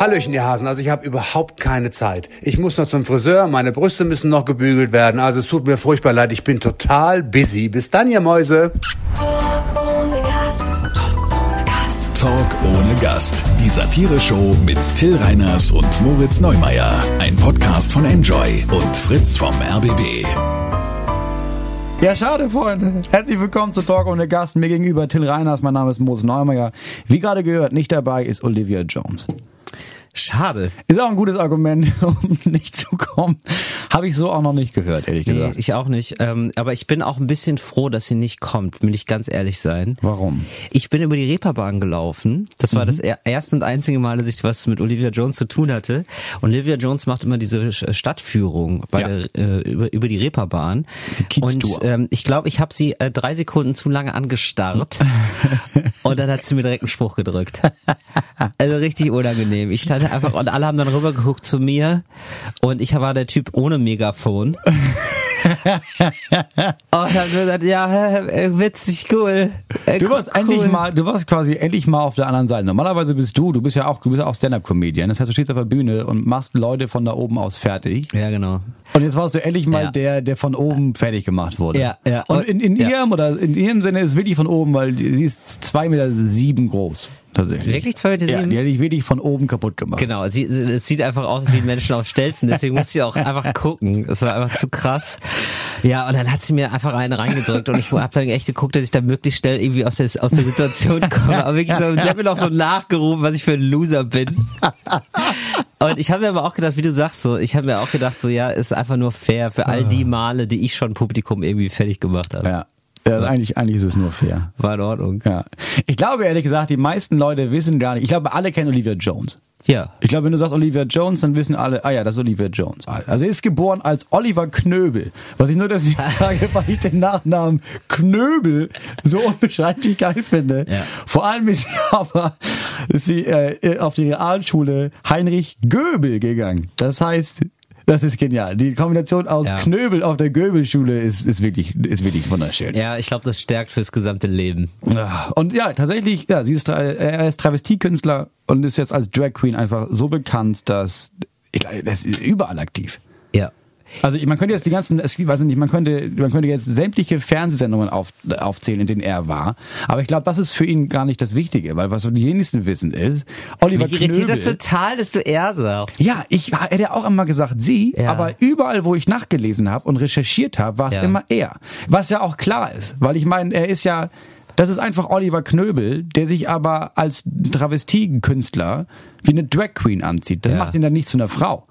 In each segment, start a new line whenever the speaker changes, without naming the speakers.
Hallöchen, ihr Hasen. Also ich habe überhaupt keine Zeit. Ich muss noch zum Friseur, meine Brüste müssen noch gebügelt werden. Also es tut mir furchtbar leid, ich bin total busy. Bis dann, ihr Mäuse.
Talk ohne Gast. Talk ohne Gast.
Talk ohne Gast. Die Satire-Show mit Till Reiners und Moritz Neumeier. Ein Podcast von Enjoy und Fritz vom RBB.
Ja, schade, Freunde. Herzlich willkommen zu Talk ohne Gast. Mir gegenüber Till Reiners, mein Name ist Moritz Neumeier. Wie gerade gehört, nicht dabei ist Olivia Jones.
Schade.
Ist auch ein gutes Argument, um nicht zu kommen. Habe ich so auch noch nicht gehört, ehrlich
Nee,
gesagt.
ich auch nicht. Ähm, aber ich bin auch ein bisschen froh, dass sie nicht kommt, will ich ganz ehrlich sein.
Warum?
Ich bin über die Reeperbahn gelaufen. Das war das er- erste und einzige Mal, dass ich was mit Olivia Jones zu tun hatte. Und Olivia Jones macht immer diese Sch- Stadtführung bei
Ja.
der, äh, über, über die Reeperbahn.
Die.
Und ähm, ich glaube, ich habe sie äh, drei Sekunden zu lange angestarrt. und dann hat sie mir direkt einen Spruch gedrückt. Also richtig unangenehm. Ich stand einfach und alle haben dann rübergeguckt zu mir und ich war der Typ ohne Megafon. Und haben gesagt, ja, äh, witzig, cool. Äh,
Du warst
cool.
endlich mal, du warst quasi endlich mal auf der anderen Seite. Normalerweise bist du, du bist ja auch, du bist ja auch Stand-Up-Comedian. Das heißt, du stehst auf der Bühne und machst Leute von da oben aus fertig.
Ja, genau.
Und jetzt warst du endlich mal
Ja.
der, der von oben fertig gemacht wurde.
Ja, ja.
Und in, in
Ja.
ihrem oder in ihrem Sinne ist wirklich von oben, weil sie ist zwei Meter sieben groß. Tatsächlich.
Wirklich zwei Meter
Ja, die hätte ich wirklich von oben kaputt gemacht.
Genau, sie, sie, es sieht einfach aus wie ein Menschen auf Stelzen, deswegen musste ich auch einfach gucken. Das war einfach zu krass. Ja, und dann hat sie mir einfach einen reingedrückt und ich habe dann echt geguckt, dass ich da möglichst schnell irgendwie aus der, aus der Situation komme. Aber wirklich so, sie hat mir noch so nachgerufen, was ich für ein Loser bin. Und ich habe mir aber auch gedacht, wie du sagst, so, ich habe mir auch gedacht, so ja, ist einfach nur fair für all die Male, die ich schon Publikum irgendwie fertig gemacht habe.
Ja. Ja also eigentlich, eigentlich ist es nur fair.
War in Ordnung.
Ja. Ich glaube ehrlich gesagt, die meisten Leute wissen gar nicht. Ich glaube, alle kennen Olivia Jones.
Ja.
Ich glaube, wenn du sagst Olivia Jones, dann wissen alle, ah ja, das ist Olivia Jones. Also er ist geboren als Oliver Knöbel. Was ich nur deswegen sage, weil ich den Nachnamen Knöbel so unbeschreiblich geil finde.
Ja.
Vor allem ist sie aber ist sie, äh, auf die Realschule Heinrich Göbel gegangen. Das heißt, das ist genial. Die Kombination aus
Ja.
Knöbel auf der Göbelschule ist, ist wirklich, ist wirklich wunderschön.
Ja, ich glaube, das stärkt fürs gesamte Leben.
Und ja, tatsächlich, ja, sie ist, er ist Travestiekünstler und ist jetzt als Drag Queen einfach so bekannt, dass ich, das ist überall aktiv. Also man könnte jetzt die ganzen, es weiß ich nicht, man könnte, man könnte jetzt sämtliche Fernsehsendungen auf, aufzählen, in denen er war. Aber ich glaube, das ist für ihn gar nicht das Wichtige, weil was die wenigsten wissen ist, Oliver
Mich irritiert
Knöbel.
das total, dass du er sagst.
Ja, ich hätte ja auch immer gesagt sie,
Ja.
aber überall, wo ich nachgelesen habe und recherchiert habe, war es
Ja.
immer er. Was ja auch klar ist, weil ich meine, er ist ja, das ist einfach Oliver Knöbel, der sich aber als Travestiekünstler wie eine Drag Queen anzieht. Das
Ja.
macht ihn dann nicht zu einer Frau.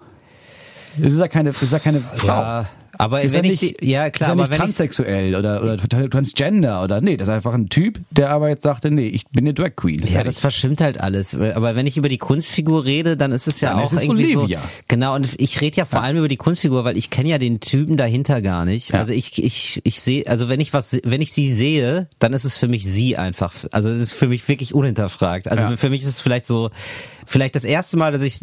Das ist ja keine, das ist ja keine Frau.
Ja, aber
ist
wenn
ja
ich
nicht,
sie, ja klar,
ist ja
aber
nicht
wenn
transsexuell oder, oder transgender oder nee, das ist einfach ein Typ, der aber jetzt sagte, nee, ich bin eine Drag Queen.
ja, das verschwimmt halt alles. Aber wenn ich über die Kunstfigur rede, dann ist es ja
Dann
auch
ist es
irgendwie
Olivia.
so. Genau, und ich rede ja vor allem über die Kunstfigur, weil ich kenne ja den Typen dahinter gar nicht.
Ja.
Also ich, ich, ich sehe, also wenn ich was, wenn ich sie sehe, dann ist es für mich sie einfach. Also es ist für mich wirklich unhinterfragt. Also
Ja.
für mich ist es vielleicht so, vielleicht das erste Mal, dass ich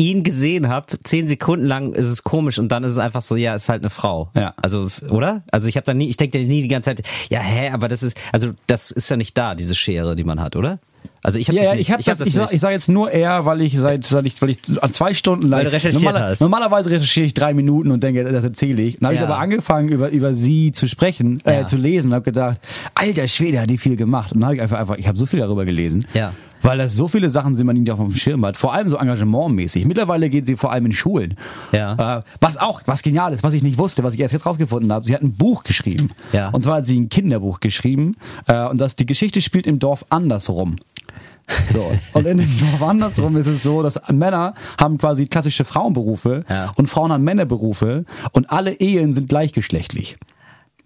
ihn gesehen habe, zehn Sekunden lang ist es komisch und dann ist es einfach so, ja, ist halt eine Frau.
Ja.
Also, oder? Also ich habe da nie, ich denke nie die ganze Zeit, ja, hä, aber das ist, also das ist ja nicht da, diese Schere, die man hat, oder? Also ich habe
Ja,
das nicht.
ich habe das, ich, sag, ich sag jetzt nur er, weil ich seit, seit ich, weil ich zwei Stunden lang.
Hast.
Normalerweise recherchiere ich drei Minuten und denke, das erzähle ich. Dann habe
Ja.
ich aber angefangen, über, über sie zu sprechen, äh,
Ja.
zu lesen und habe gedacht, alter Schwede, hat die viel gemacht. Und dann habe ich einfach, einfach, ich habe so viel darüber gelesen.
Ja.
Weil das so viele Sachen sind, man nicht auf dem Schirm hat. Vor allem so engagementmäßig. Mittlerweile geht sie vor allem in Schulen.
Ja.
Äh, was auch, was genial ist, was ich nicht wusste, was ich erst jetzt rausgefunden habe. Sie hat ein Buch geschrieben.
Ja.
Und zwar hat sie ein Kinderbuch geschrieben. Äh, und das, die Geschichte spielt im Dorf andersrum. So. Und in dem Dorf andersrum ist es so, dass Männer haben quasi klassische Frauenberufe
Ja.
und Frauen haben Männerberufe und alle Ehen sind gleichgeschlechtlich.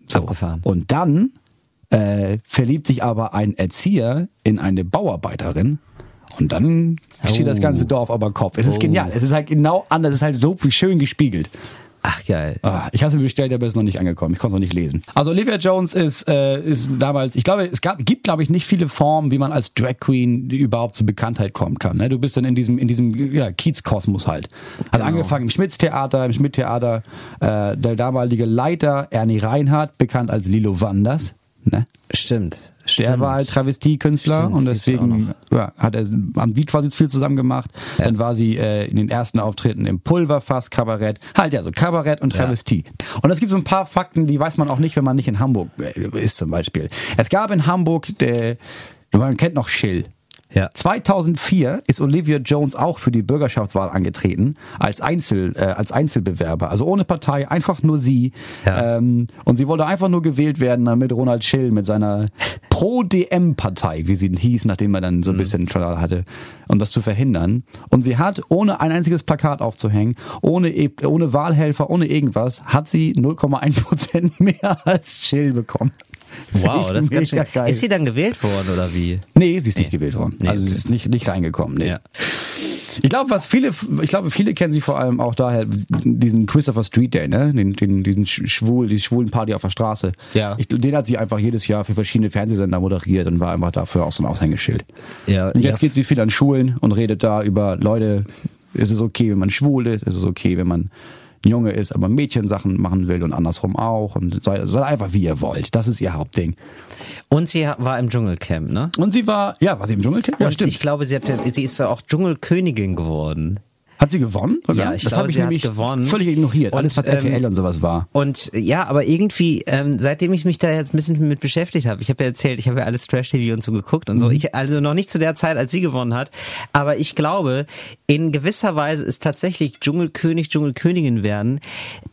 So.
Abgefahren.
Und dann äh, verliebt sich aber ein Erzieher in eine Bauarbeiterin und dann steht das
Oh.
ganze Dorf aber Kopf. Es ist
Oh.
genial. Es ist halt genau anders. Es ist halt so schön gespiegelt.
Ach geil.
Ah, ich habe es mir bestellt, aber es ist noch nicht angekommen. Ich konnte es noch nicht lesen. Also Olivia Jones ist, äh, ist damals, ich glaube, es gab, gibt, glaube ich, nicht viele Formen, wie man als Drag Queen überhaupt zur Bekanntheit kommen kann. Ne? Du bist dann in diesem, in diesem ja, Kiezkosmos halt. Hat
Genau.
angefangen im Schmitz-Theater, im Schmidt-Theater, äh, der damalige Leiter Ernie Reinhardt, bekannt als Lilo Wanders. Ne?
Stimmt.
Der war halt Travestiekünstler
Stimmt,
und deswegen ja, hat er am Beat quasi viel zusammen gemacht. Dann war sie äh, in den ersten Auftritten im Pulverfass Kabarett. Halt ja, so Kabarett und Travestie. Und es gibt so ein paar Fakten, die weiß man auch nicht, wenn man nicht in Hamburg äh, ist zum Beispiel. Es gab in Hamburg, der, man kennt noch Schill.
Ja.
2004 ist Olivia Jones auch für die Bürgerschaftswahl angetreten als Einzel äh, als Einzelbewerber, also ohne Partei, einfach nur sie.
Ja.
Ähm, und sie wollte einfach nur gewählt werden, damit Ronald Schill mit seiner Pro-DM-Partei, wie sie hieß, nachdem er dann so ein bisschen Tralala hatte, um das zu verhindern. Und sie hat, ohne ein einziges Plakat aufzuhängen, ohne, E- ohne Wahlhelfer, ohne irgendwas, hat sie 0,1 Prozent mehr als Schill bekommen.
Wow, das ist ganz schön.
Geil.
Ist sie dann gewählt worden oder wie?
Nee, sie ist nicht gewählt worden.
Nee,
also sie
okay.
ist nicht, nicht reingekommen. Nee.
Ja.
Ich glaube, was viele, ich glaube, viele kennen sie vor allem auch daher, diesen Christopher Street Day, ne? Den, den, diesen Sch- schwul, die schwulen Party auf der Straße.
Ja.
Ich, den hat sie einfach jedes Jahr für verschiedene Fernsehsender moderiert und war einfach dafür auch so ein Aushängeschild.
Ja,
Und jetzt
ja.
geht sie viel an Schulen und redet da über Leute, ist es okay, wenn man schwul ist, ist es okay, wenn man ein Junge ist, aber Mädchensachen machen will und andersrum auch und seid, seid einfach wie ihr wollt. Das ist ihr Hauptding.
Und sie war im Dschungelcamp, ne?
Und sie war, ja, war sie im Dschungelcamp? Ja,
Und
stimmt.
ich glaube, sie, hatte, sie ist ja auch Dschungelkönigin geworden.
Hat sie gewonnen? sogar?
Ja, ich
das
glaube,
habe ich
sie hat
nämlich
gewonnen.
völlig ignoriert.
Und,
Alles, was
ähm,
RTL und sowas war.
Und ja, aber irgendwie, ähm, seitdem ich mich da jetzt ein bisschen mit beschäftigt habe, ich habe ja erzählt, ich habe ja alles Trash-TV und so geguckt und so. Ich, also noch nicht zu der Zeit, als sie gewonnen hat. Aber ich glaube, in gewisser Weise ist tatsächlich Dschungelkönig, Dschungelkönigin werden.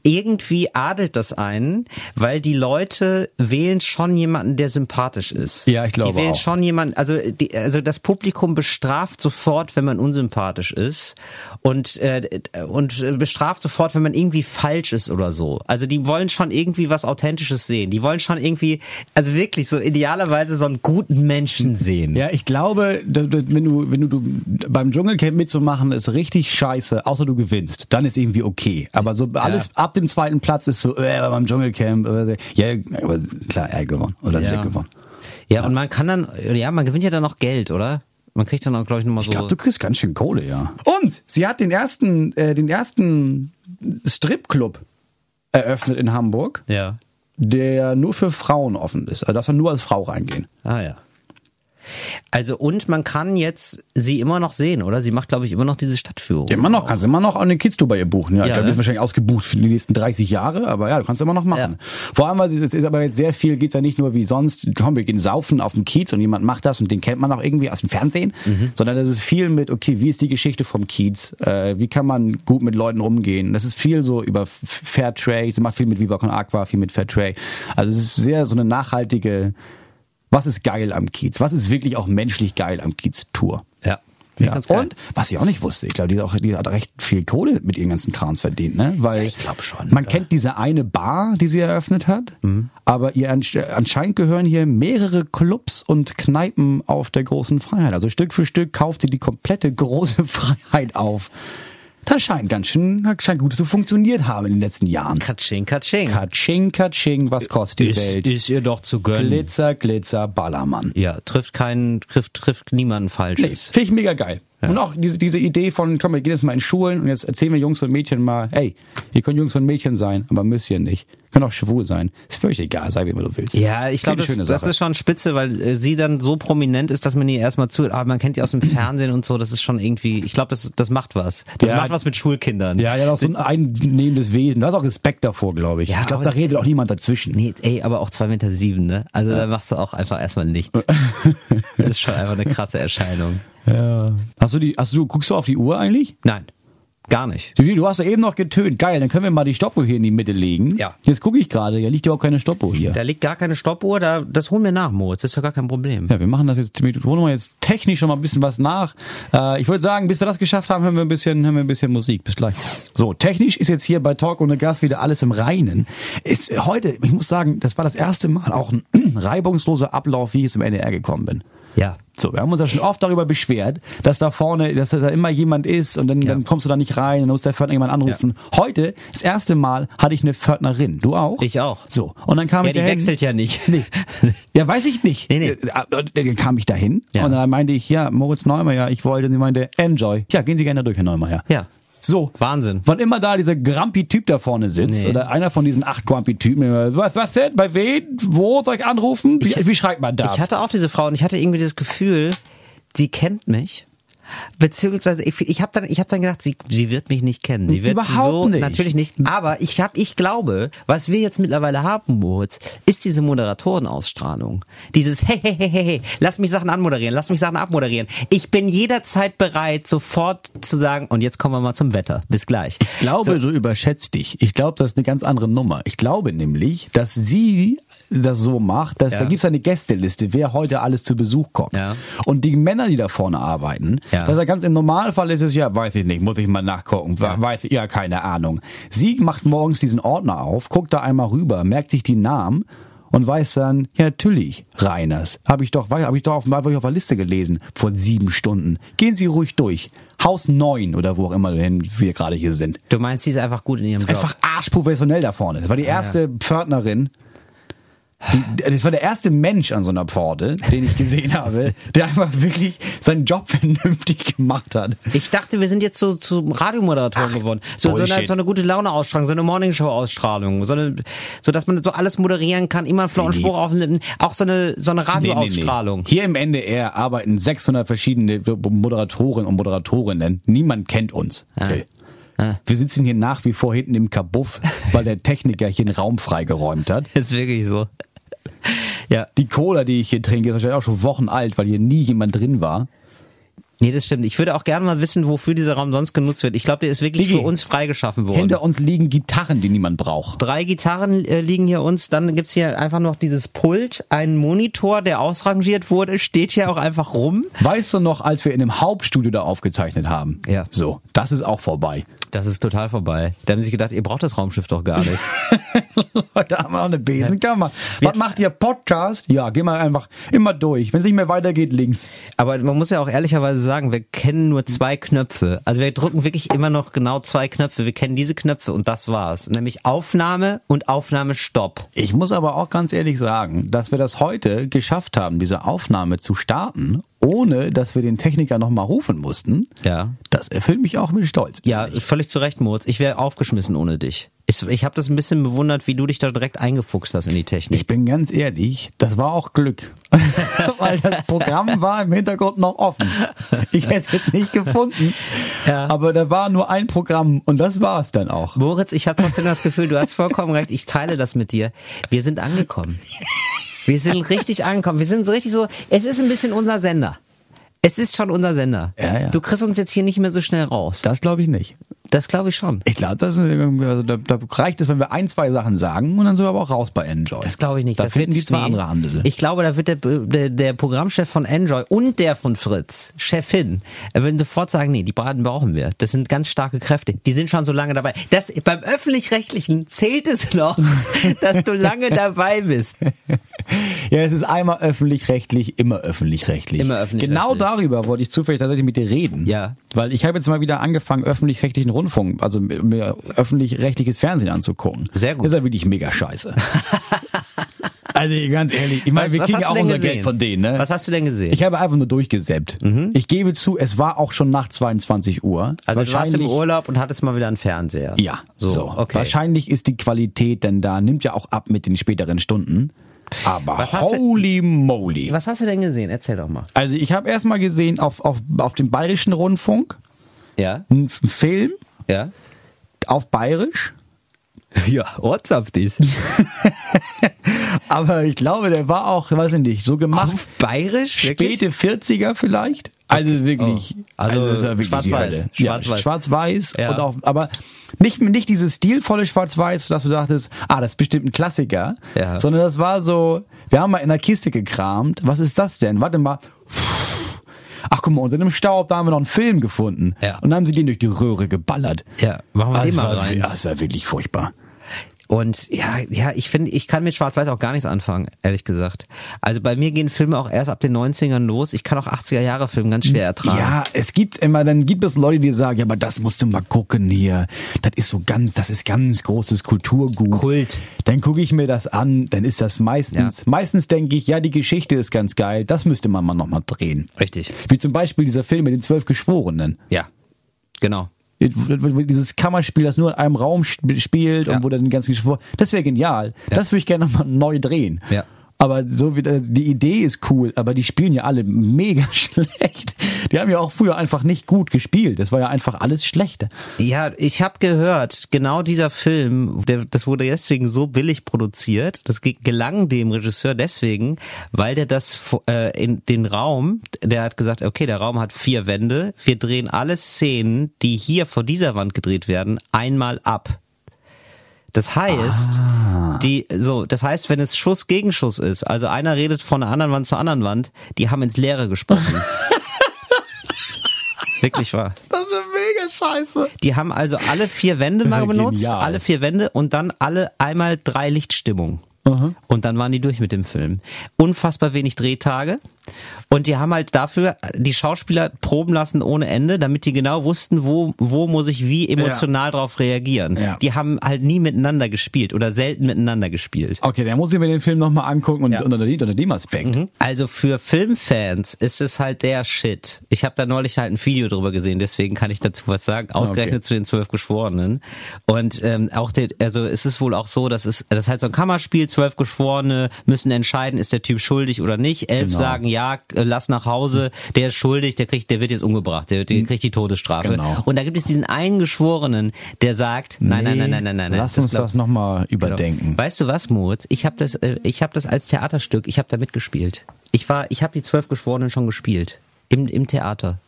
Irgendwie adelt das einen, weil die Leute wählen schon jemanden, der sympathisch ist.
Ja, ich glaube
Die wählen
auch.
schon jemanden, also, die, also das Publikum bestraft sofort, wenn man unsympathisch ist und, äh, und äh, bestraft sofort, wenn man irgendwie falsch ist oder so. Also die wollen schon irgendwie was Authentisches sehen. Die wollen schon irgendwie, also wirklich so idealerweise so einen guten Menschen sehen.
Ja, ich glaube, wenn du, wenn du, beim Dschungelcamp mitzumachen, ist richtig scheiße, außer du gewinnst. Dann ist irgendwie okay. Aber so alles ab dem zweiten Platz ist so, äh, beim Dschungelcamp, äh, ja, aber klar, er gewonnen. Oder sie
Ja.
hat gewonnen.
Ja, und man kann dann, ja, man gewinnt ja dann noch Geld, oder? Man kriegt dann auch, glaube ich, nochmal so.
Ich glaube, du kriegst ganz schön Kohle, ja. Und sie hat den ersten, äh, den ersten Stripclub eröffnet in Hamburg,
ja.
der nur für Frauen offen ist. Also darfst du nur als Frau reingehen.
Ah ja. Also und man kann jetzt sie immer noch sehen, oder? Sie macht, glaube ich, immer noch diese Stadtführung.
Immer noch, kannst du immer noch eine Kids-Tour bei ihr buchen. Ja, ich
Ja,
glaube, die
ne?
ist wahrscheinlich ausgebucht für die nächsten 30 Jahre, aber ja, du kannst immer noch machen. Vor allem, weil es ist aber jetzt sehr viel, geht's ja nicht nur wie sonst, komm, wir gehen saufen auf dem Kiez und jemand macht das und den kennt man auch irgendwie aus dem Fernsehen,
Mhm.
sondern das ist viel mit, okay, wie ist die Geschichte vom Kiez, äh, wie kann man gut mit Leuten umgehen. Das ist viel so über F- Fair Trade, sie macht viel mit Viva Con Aqua, viel mit Fair Trade. Also es ist sehr so eine nachhaltige, was ist geil am Kiez, was ist wirklich auch menschlich geil am Kiez-Tour.
Ja. Finde ich
Ja.
ganz.
Und was ich auch nicht wusste, ich glaube, die, hat auch- die hat recht viel Kohle mit ihren ganzen Krams verdient, ne? Weil
Ja, ich glaub schon,
Man
ja.
kennt diese eine Bar, die sie eröffnet hat, aber ihr ansch- anscheinend gehören hier mehrere Clubs und Kneipen auf der großen Freiheit. Also Stück für Stück kauft sie die komplette große Freiheit auf. Das scheint ganz schön, scheint gut zu funktioniert haben in den letzten Jahren.
Katsching, Katsching.
Katsching, Katsching, was kostet die Welt?
ist ihr doch zu gönnen.
Glitzer, Glitzer, Ballermann.
Ja, trifft keinen, trifft, trifft niemanden
Nee,
Falsches.
finde ich mega geil. Und auch diese, diese Idee von, komm, wir gehen jetzt mal in Schulen und jetzt erzählen wir Jungs und Mädchen mal, hey, ihr könnt Jungs und Mädchen sein, aber müsst ihr nicht. Könnt auch schwul sein. Ist völlig egal, sei wie immer du willst.
Ja, ich glaube, das, das ist schon spitze, weil äh, sie dann so prominent ist, dass man ihr erstmal zuhört. Aber man kennt die aus dem Fernsehen und so. Das ist schon irgendwie, ich glaube, das, das macht was. Das
Ja.
macht was mit Schulkindern.
Ja, ja, auch so ein einnehmendes Wesen. Du hast auch Respekt davor, glaube ich.
Ja,
ich glaube, da redet auch niemand dazwischen.
Nee, ey, aber auch zwei Meter sieben, ne? Also da machst du auch einfach erstmal nichts. das ist schon einfach eine krasse Erscheinung.
Ja. Hast du die, hast du, guckst du auf die Uhr eigentlich?
Nein, gar nicht.
Du, du hast ja eben noch getönt. Geil, dann können wir mal die Stoppuhr hier in die Mitte legen.
Ja.
Jetzt gucke ich gerade, hier liegt ja auch keine Stoppuhr hier.
Da liegt gar keine Stoppuhr, da, das holen wir nach, Moritz. Das ist ja gar kein Problem.
Ja, wir machen das jetzt, wir holen mal jetzt technisch schon mal ein bisschen was nach. Äh, ich würde sagen, bis wir das geschafft haben, hören wir ein bisschen, hören wir ein bisschen Musik. Bis gleich. So, technisch ist jetzt hier bei Talk ohne Gas wieder alles im Reinen. Ist heute, ich muss sagen, das war das erste Mal auch ein reibungsloser Ablauf, wie ich jetzt im NDR gekommen bin.
Ja.
So, wir haben uns ja schon oft darüber beschwert, dass da vorne, dass da immer jemand ist und dann,
Ja.
dann kommst du da nicht rein, dann muss der Pförtner jemand anrufen. Heute, das erste Mal, hatte ich eine Pförtnerin. Du auch?
Ich auch.
So, und dann kam
Ja,
ich
die
dahin.
wechselt ja nicht.
Nee. Ja, weiß ich nicht.
Nee, nee.
Äh, Dann kam ich dahin
Ja.
und dann meinte ich, ja, Moritz Neumeier, ich wollte, und sie meinte, enjoy. Ja, gehen Sie gerne durch, Herr Neumeier.
Ja.
So.
Wahnsinn.
Wann immer da dieser Grumpy-Typ da vorne sitzt,
Nee.
oder einer von diesen acht Grumpy-Typen, was, was denn, bei wen, wo soll ich anrufen? Wie, wie schreibt man das?
Ich hatte auch diese Frau und ich hatte irgendwie das Gefühl, sie kennt mich. Beziehungsweise ich, ich habe dann ich habe dann gedacht, sie, sie wird mich nicht kennen. Sie wird
Überhaupt
so
nicht.
natürlich nicht. Aber ich habe ich glaube, was wir jetzt mittlerweile haben, Moritz, ist diese Moderatorenausstrahlung. Dieses hey hey hey hey hey, lass mich Sachen anmoderieren, lass mich Sachen abmoderieren. Ich bin jederzeit bereit, sofort zu sagen und jetzt kommen wir mal zum Wetter. Bis gleich.
Ich glaube, du überschätzt dich. Ich glaube, das ist eine ganz andere Nummer. Ich glaube nämlich, dass sie das so macht, dass
Ja.
da gibt's eine Gästeliste, wer heute alles zu Besuch kommt.
Ja.
Und die Männer, die da vorne arbeiten,
Ja.
dass er ganz im Normalfall ist es ja, weiß ich nicht, muss ich mal nachgucken,
Ja.
weiß ich, ja, keine Ahnung. Sie macht morgens diesen Ordner auf, guckt da einmal rüber, merkt sich die Namen und weiß dann, ja, natürlich, Reiners, habe ich doch, habe ich doch auf, hab ich auf der Liste gelesen, vor sieben Stunden. Gehen Sie ruhig durch. Haus 9 oder wo auch immer wir gerade hier sind.
Du meinst, sie ist einfach gut in ihrem Job.
Einfach arschprofessionell da vorne. Das war die erste Pförtnerin. Die, das war der erste Mensch an so einer Pforte, den ich gesehen habe, der einfach wirklich seinen Job vernünftig gemacht hat.
Ich dachte, wir sind jetzt so zu Radiomoderatoren geworden. So, so, eine, so eine gute Laune-Ausstrahlung, so eine Morningshow-Ausstrahlung, so, eine, so dass man so alles moderieren kann, immer einen flauen
Nee, nee.
Spruch auf den Lippen. Auch so eine, so eine Radioausstrahlung.
Hier im NDR arbeiten 600 verschiedene Moderatoren und Moderatorinnen. Niemand kennt uns. Okay. Wir sitzen hier nach wie vor hinten im Kabuff, weil der Techniker hier einen Raum freigeräumt hat.
Ist wirklich so. Ja,
Die Cola, die ich hier trinke, ist wahrscheinlich auch schon Wochen alt, weil hier nie jemand drin war.
nee, das stimmt. Ich würde auch gerne mal wissen, wofür dieser Raum sonst genutzt wird. Ich glaube, der ist wirklich
Digi,
für uns freigeschaffen worden.
Hinter uns liegen Gitarren, die niemand braucht.
Drei Gitarren äh, liegen hier uns, dann gibt's hier einfach noch dieses Pult, einen Monitor, der ausrangiert wurde, steht hier auch einfach rum.
Weißt du noch, als wir in einem Hauptstudio da aufgezeichnet haben?
Ja.
So, das ist auch vorbei.
Das ist total vorbei. Da haben sie sich gedacht, ihr braucht das Raumschiff doch gar nicht.
da haben wir auch eine Besenkammer. Was macht ihr Podcast? Ja, geh mal einfach immer durch. Wenn es nicht mehr weitergeht, links.
Aber man muss ja auch ehrlicherweise sagen, wir kennen nur zwei Knöpfe. Also wir drücken wirklich immer noch genau zwei Knöpfe. Wir kennen diese Knöpfe und das war's. Nämlich Aufnahme und Aufnahmestopp.
Ich muss aber auch ganz ehrlich sagen, dass wir das heute geschafft haben, diese Aufnahme zu starten, ohne dass wir den Techniker nochmal rufen mussten.
Ja.
Das erfüllt mich auch mit Stolz.
Ja, völlig zu Recht, Moritz. Ich wäre aufgeschmissen ohne dich. Ich, ich habe das ein bisschen bewundert, wie du dich da direkt eingefuchst hast in die Technik.
Ich bin ganz ehrlich, das war auch Glück. Weil das Programm war im Hintergrund noch offen. Ich hätte es jetzt nicht gefunden.
Ja.
Aber da war nur ein Programm und das war es dann auch.
Moritz, ich habe trotzdem das Gefühl, du hast vollkommen recht. Ich teile das mit dir. Wir sind angekommen. Wir sind richtig angekommen. Wir sind so richtig so. Es ist ein bisschen unser Sender. Es ist schon unser Sender.
Ja, ja.
Du kriegst uns jetzt hier nicht mehr so schnell raus.
Das glaube ich nicht.
Das glaube ich schon.
Ich glaube, das ist also da, da reicht es, wenn wir ein, zwei Sachen sagen und dann sind wir aber auch raus bei Enjoy.
Das glaube ich nicht.
Da
das
finden die zwei
nee.
andere Handel.
Ich glaube, da wird der, der, der Programmchef von Enjoy und der von Fritz, Chefin, er würden sofort sagen, nee, die beiden brauchen wir. Das sind ganz starke Kräfte. Die sind schon so lange dabei. Das, beim Öffentlich-Rechtlichen zählt es noch, dass du lange dabei bist.
Ja, es ist einmal öffentlich-rechtlich, immer öffentlich-rechtlich.
Immer öffentlich-rechtlich.
Genau darüber wollte ich zufällig tatsächlich mit dir reden.
Ja.
Weil ich habe jetzt mal wieder angefangen, öffentlich-rechtlichen Rundfunk, also mir öffentlich-rechtliches Fernsehen anzugucken.
Sehr gut.
Das ist ja wirklich mega scheiße. also ganz ehrlich, ich meine, wir kriegen ja auch unser Geld von denen, ne?
Was hast du denn gesehen?
Ich habe einfach nur durchgesäppt. Ich gebe zu, es war auch schon nach 22 Uhr.
also du warst im Urlaub und hattest mal wieder einen Fernseher.
Ja,
So,
so.
okay.
Wahrscheinlich ist die Qualität denn da, nimmt ja auch ab mit den späteren Stunden. Aber
Was hast du-
holy moly.
Was hast du denn gesehen? Erzähl doch mal.
Also ich habe erstmal gesehen auf, auf, auf dem Bayerischen Rundfunk
Ja?
einen Film
Ja?
auf Bayerisch.
Ja, WhatsApp dies.
Aber ich glaube, der war auch, weiß ich nicht, so gemacht.
Auf Bayerisch? Wirklich?
Späte 40er vielleicht. Also wirklich.
Oh. Also
wirklich
schwarz-weiß. Schwarz-weiß.
Ja, schwarz-weiß.
Ja.
Und auch, aber nicht, nicht dieses stilvolle Schwarz-Weiß, dass du dachtest, ah, das ist bestimmt ein Klassiker.
Ja.
Sondern das war so, wir haben mal in der Kiste gekramt. Was ist das denn? Warte mal. Ach guck mal, unter dem Staub, da haben wir noch einen Film gefunden.
Ja.
Und dann haben sie den durch die Röhre geballert.
Ja, machen wir
Ah,
den
das
mal
war,
rein.
Ja, es war wirklich furchtbar.
Und ja, ja, ich finde, ich kann mit Schwarz-Weiß auch gar nichts anfangen, ehrlich gesagt. Also bei mir gehen Filme auch erst ab den 90ern los. Ich kann auch 80er Jahre Filme ganz schwer ertragen.
Ja, es gibt immer, dann gibt es Leute, die sagen, ja, aber das musst du mal gucken hier. Das ist so ganz, das ist ganz großes Kulturgut.
Kult.
Dann gucke ich mir das an, dann ist das meistens,
Ja.
meistens denke ich, ja, die Geschichte ist ganz geil, das müsste man mal nochmal drehen.
Richtig.
Wie zum Beispiel dieser Film mit den zwölf Geschworenen.
Ja. Genau.
Dieses Kammerspiel, das nur in einem Raum sp- spielt
Ja.
und wo dann die ganzen Geschwür. Das wäre genial. Das würde ich gerne nochmal neu drehen.
Ja.
Aber so wie das- die Idee ist cool, aber die spielen ja alle mega schlecht. Die haben ja auch früher einfach nicht gut gespielt. Das war ja einfach alles schlecht.
Ja, ich habe gehört, genau dieser Film, der, das wurde deswegen so billig produziert. Das ge- gelang dem Regisseur deswegen, weil der das äh, in den Raum, der hat gesagt, okay, der Raum hat vier Wände. Wir drehen alle Szenen, die hier vor dieser Wand gedreht werden, einmal ab. Das heißt, die, so, das heißt, wenn es Schuss gegen Schuss ist, also einer redet von einer anderen Wand zur anderen Wand, die haben ins Leere gesprochen. Wirklich wahr.
Das ist mega scheiße.
Die haben also alle vier Wände mal benutzt,
genial.
alle vier Wände und dann alle einmal drei Lichtstimmungen. Und dann waren die durch mit dem Film. Unfassbar wenig Drehtage. Und die haben halt dafür die Schauspieler proben lassen ohne Ende, damit die genau wussten, wo, wo muss ich wie emotional drauf reagieren.
Ja.
Die haben halt nie miteinander gespielt oder selten miteinander gespielt.
Okay, dann muss ich mir den Film nochmal angucken und
Ja.
unter, dem, unter dem Aspekt.
Also für Filmfans ist es halt der Shit. Ich habe da neulich halt ein Video drüber gesehen, deswegen kann ich dazu was sagen. Ausgerechnet
Okay.
zu den zwölf Geschworenen. Und ähm, auch der, also es ist wohl auch so, dass es das ist halt so ein Kammerspiel. Zwölf Geschworene müssen entscheiden, ist der Typ schuldig oder nicht. Elf
Genau.
sagen ja, lass nach Hause. Der ist schuldig, der kriegt, der wird jetzt umgebracht, der, der kriegt die Todesstrafe.
Genau.
Und da gibt es diesen einen Geschworenen, der sagt, nein, nein, nein, nein, nein, nein, nein.
Lass uns
glaub-
das nochmal
Genau.
überdenken.
Weißt du was, Moritz? Ich habe das, äh, ich habe das als Theaterstück. Ich habe da mitgespielt. Ich war, ich habe die zwölf Geschworenen schon gespielt im im Theater.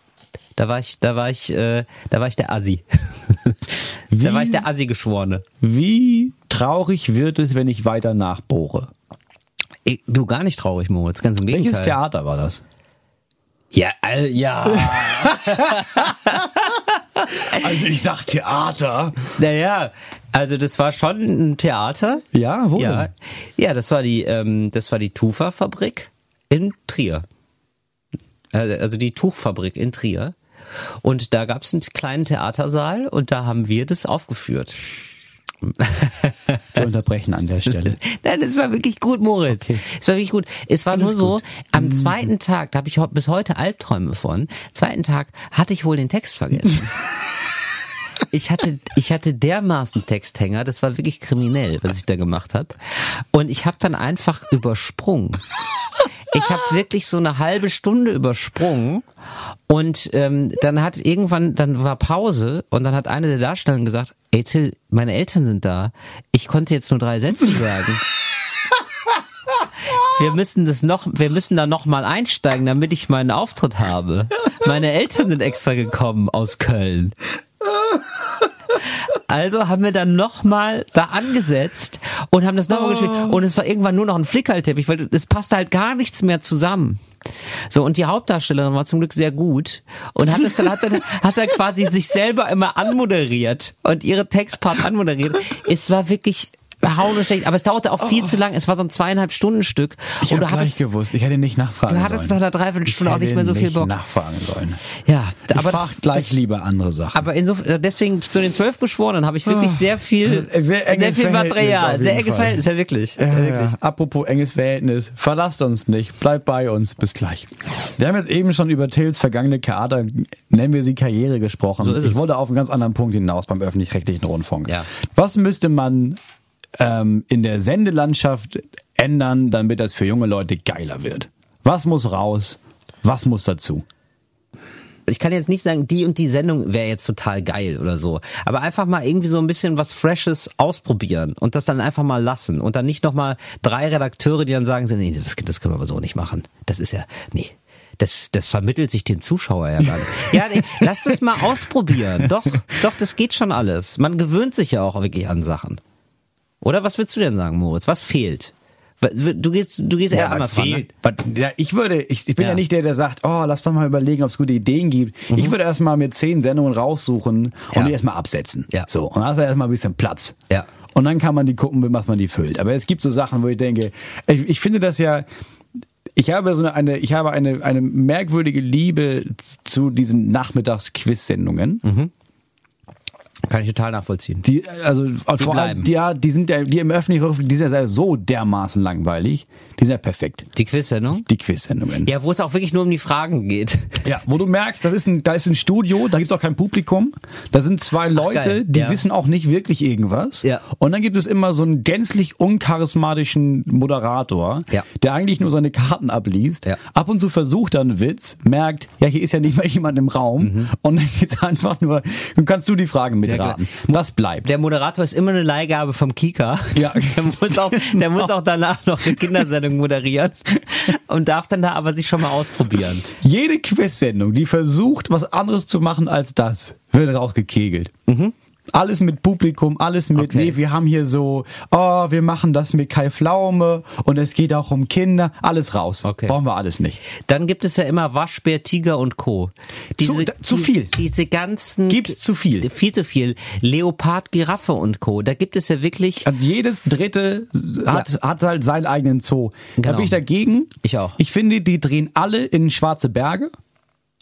Da war ich, da war ich, äh, da war ich der Assi. da war ich der Assi Geschworene.
Wie traurig wird es, wenn ich weiter nachbohre?
Ich, du gar nicht traurig, Moritz. Ganz im Gegenteil.
Welches Theater war das?
Ja, äh, ja.
Also ich sag Theater.
naja, also das war schon ein Theater.
Ja, wo
Ja,
denn?
ja, das war die, ähm, das war die Tufa-Fabrik in Trier. Also also die Tuchfabrik in Trier. Und da gab es einen kleinen Theatersaal und da haben wir das aufgeführt.
Wir unterbrechen an der Stelle.
Nein, es war wirklich gut, Moritz. Es war wirklich gut. Es war nur so, am zweiten Tag, da habe ich bis heute Albträume von, zweiten Tag hatte ich wohl den Text vergessen. Ich hatte, ich hatte dermaßen Texthänger, das war wirklich kriminell, was ich da gemacht habe. Und ich habe dann einfach übersprungen. Ich habe wirklich so eine halbe Stunde übersprungen und ähm, dann hat irgendwann, dann war Pause und dann hat eine der Darsteller gesagt, ey Till, meine Eltern sind da. Ich konnte jetzt nur drei Sätze sagen. Wir müssen das noch, wir müssen da noch mal einsteigen, damit ich meinen Auftritt habe. Meine Eltern sind extra gekommen aus Köln. Also haben wir dann nochmal da angesetzt und haben das nochmal gespielt. Und es war irgendwann nur noch ein Flickerlteppich, weil es passte halt gar nichts mehr zusammen. So, und die Hauptdarstellerin war zum Glück sehr gut und hat es dann, hat dann, hat dann quasi sich selber immer anmoderiert und ihre Textpart anmoderiert. Es war wirklich schlecht, aber es dauerte auch viel zu lang. Es war so ein zweieinhalb Stunden Stück.
Ich habe
du
gleich
hattest,
gewusst. Ich hätte nicht nachfragen
du
sollen.
hattest nach einer Dreiviertelstunde auch nicht mehr so viel Bock.
nachfragen sollen.
Ja,
Ich
aber das,
gleich
das,
lieber andere Sachen.
aber insofern, deswegen zu den zwölf Geschworenen habe ich wirklich sehr viel,
Sehr
sehr, viel
Verhältnis
Material, sehr enges
Fall.
Verhältnis, ja wirklich.
Ja,
ja, wirklich.
ja. Apropos enges Verhältnis, verlasst uns nicht, bleibt bei uns, bis gleich. Wir haben jetzt eben schon über Tills vergangene Theater, nennen wir sie Karriere, gesprochen.
So
ich
es.
wollte auf einen ganz anderen Punkt hinaus beim öffentlich-rechtlichen Rundfunk.
Ja.
Was müsste man ähm, in der Sendelandschaft ändern, damit das für junge Leute geiler wird? Was muss raus? Was muss dazu?
Ich kann jetzt nicht sagen, die und die Sendung wäre jetzt total geil oder so. Aber einfach mal irgendwie so ein bisschen was Freshes ausprobieren und das dann einfach mal lassen. Und dann nicht nochmal drei Redakteure, die dann sagen, nee, das, das können wir aber so nicht machen. Das ist ja, nee. Das, das vermittelt sich dem Zuschauer ja gar nicht. Ja, nee, lass das mal ausprobieren. Doch, doch, das geht schon alles. Man gewöhnt sich ja auch wirklich an Sachen. Oder was würdest du denn sagen, Moritz? Was fehlt? Du gehst, du gehst eher anders ran. Ne?
Ja, ich würde, ich, ich bin ja.
Ja.
nicht der, der sagt, oh, lass doch mal überlegen, ob es gute Ideen gibt. Ich würde erstmal mir zehn Sendungen raussuchen und
Ja.
die erstmal absetzen.
Ja.
So. Und dann hast du erstmal ein bisschen Platz.
Ja.
Und dann kann man die gucken, was man die füllt. Aber es gibt so Sachen, wo ich denke, ich, ich finde das ja, ich habe so eine, eine ich habe eine, eine merkwürdige Liebe zu diesen Nachmittags-Quiz-Sendungen.
Kann ich total nachvollziehen.
Die, also vor allem,
bleiben.
die, ja, die sind ja, die im öffentlichen, die sind ja so dermaßen langweilig. Die sind ja perfekt.
Die Quiz-Sendung?
Die Quiz-Sendungen.
Ja, wo es auch wirklich nur um die Fragen geht.
Ja, wo du merkst, das ist ein, da ist ein Studio, da gibt's auch kein Publikum. Da sind zwei Leute,
geil,
die
ja.
wissen auch nicht wirklich irgendwas.
Ja.
Und dann gibt es immer so einen gänzlich uncharismatischen Moderator,
Ja.
der eigentlich nur seine Karten abliest.
Ja.
Ab und zu versucht er einen Witz, merkt, ja, hier ist ja nicht mehr jemand im Raum.
Mhm.
Und dann geht's einfach nur, dann kannst du die Fragen mitraten. Was bleibt?
Der Moderator ist immer eine Leihgabe vom Kika.
Ja.
Der muss auch, der muss auch danach noch eine Kindersendung moderieren und darf dann da aber sich schon mal ausprobieren.
Jede Quiz-Sendung, die versucht, was anderes zu machen als das, wird rausgekegelt. Alles mit Publikum, alles mit.
Okay.
nee, wir haben hier so, oh, wir machen das mit Kai Pflaume und es geht auch um Kinder, alles raus.
Okay.
Brauchen wir alles nicht.
Dann gibt es ja immer Waschbär, Tiger und Co.
Zu- da- zu viel.
Diese ganzen.
Gibt's zu viel.
Viel zu viel. Leopard, Giraffe und Co. Da gibt es ja wirklich.
Und jedes dritte hat, hat halt seinen eigenen Zoo. Da
Genau.
bin ich dagegen.
Ich auch.
Ich finde, die drehen alle in Schwarze Berge.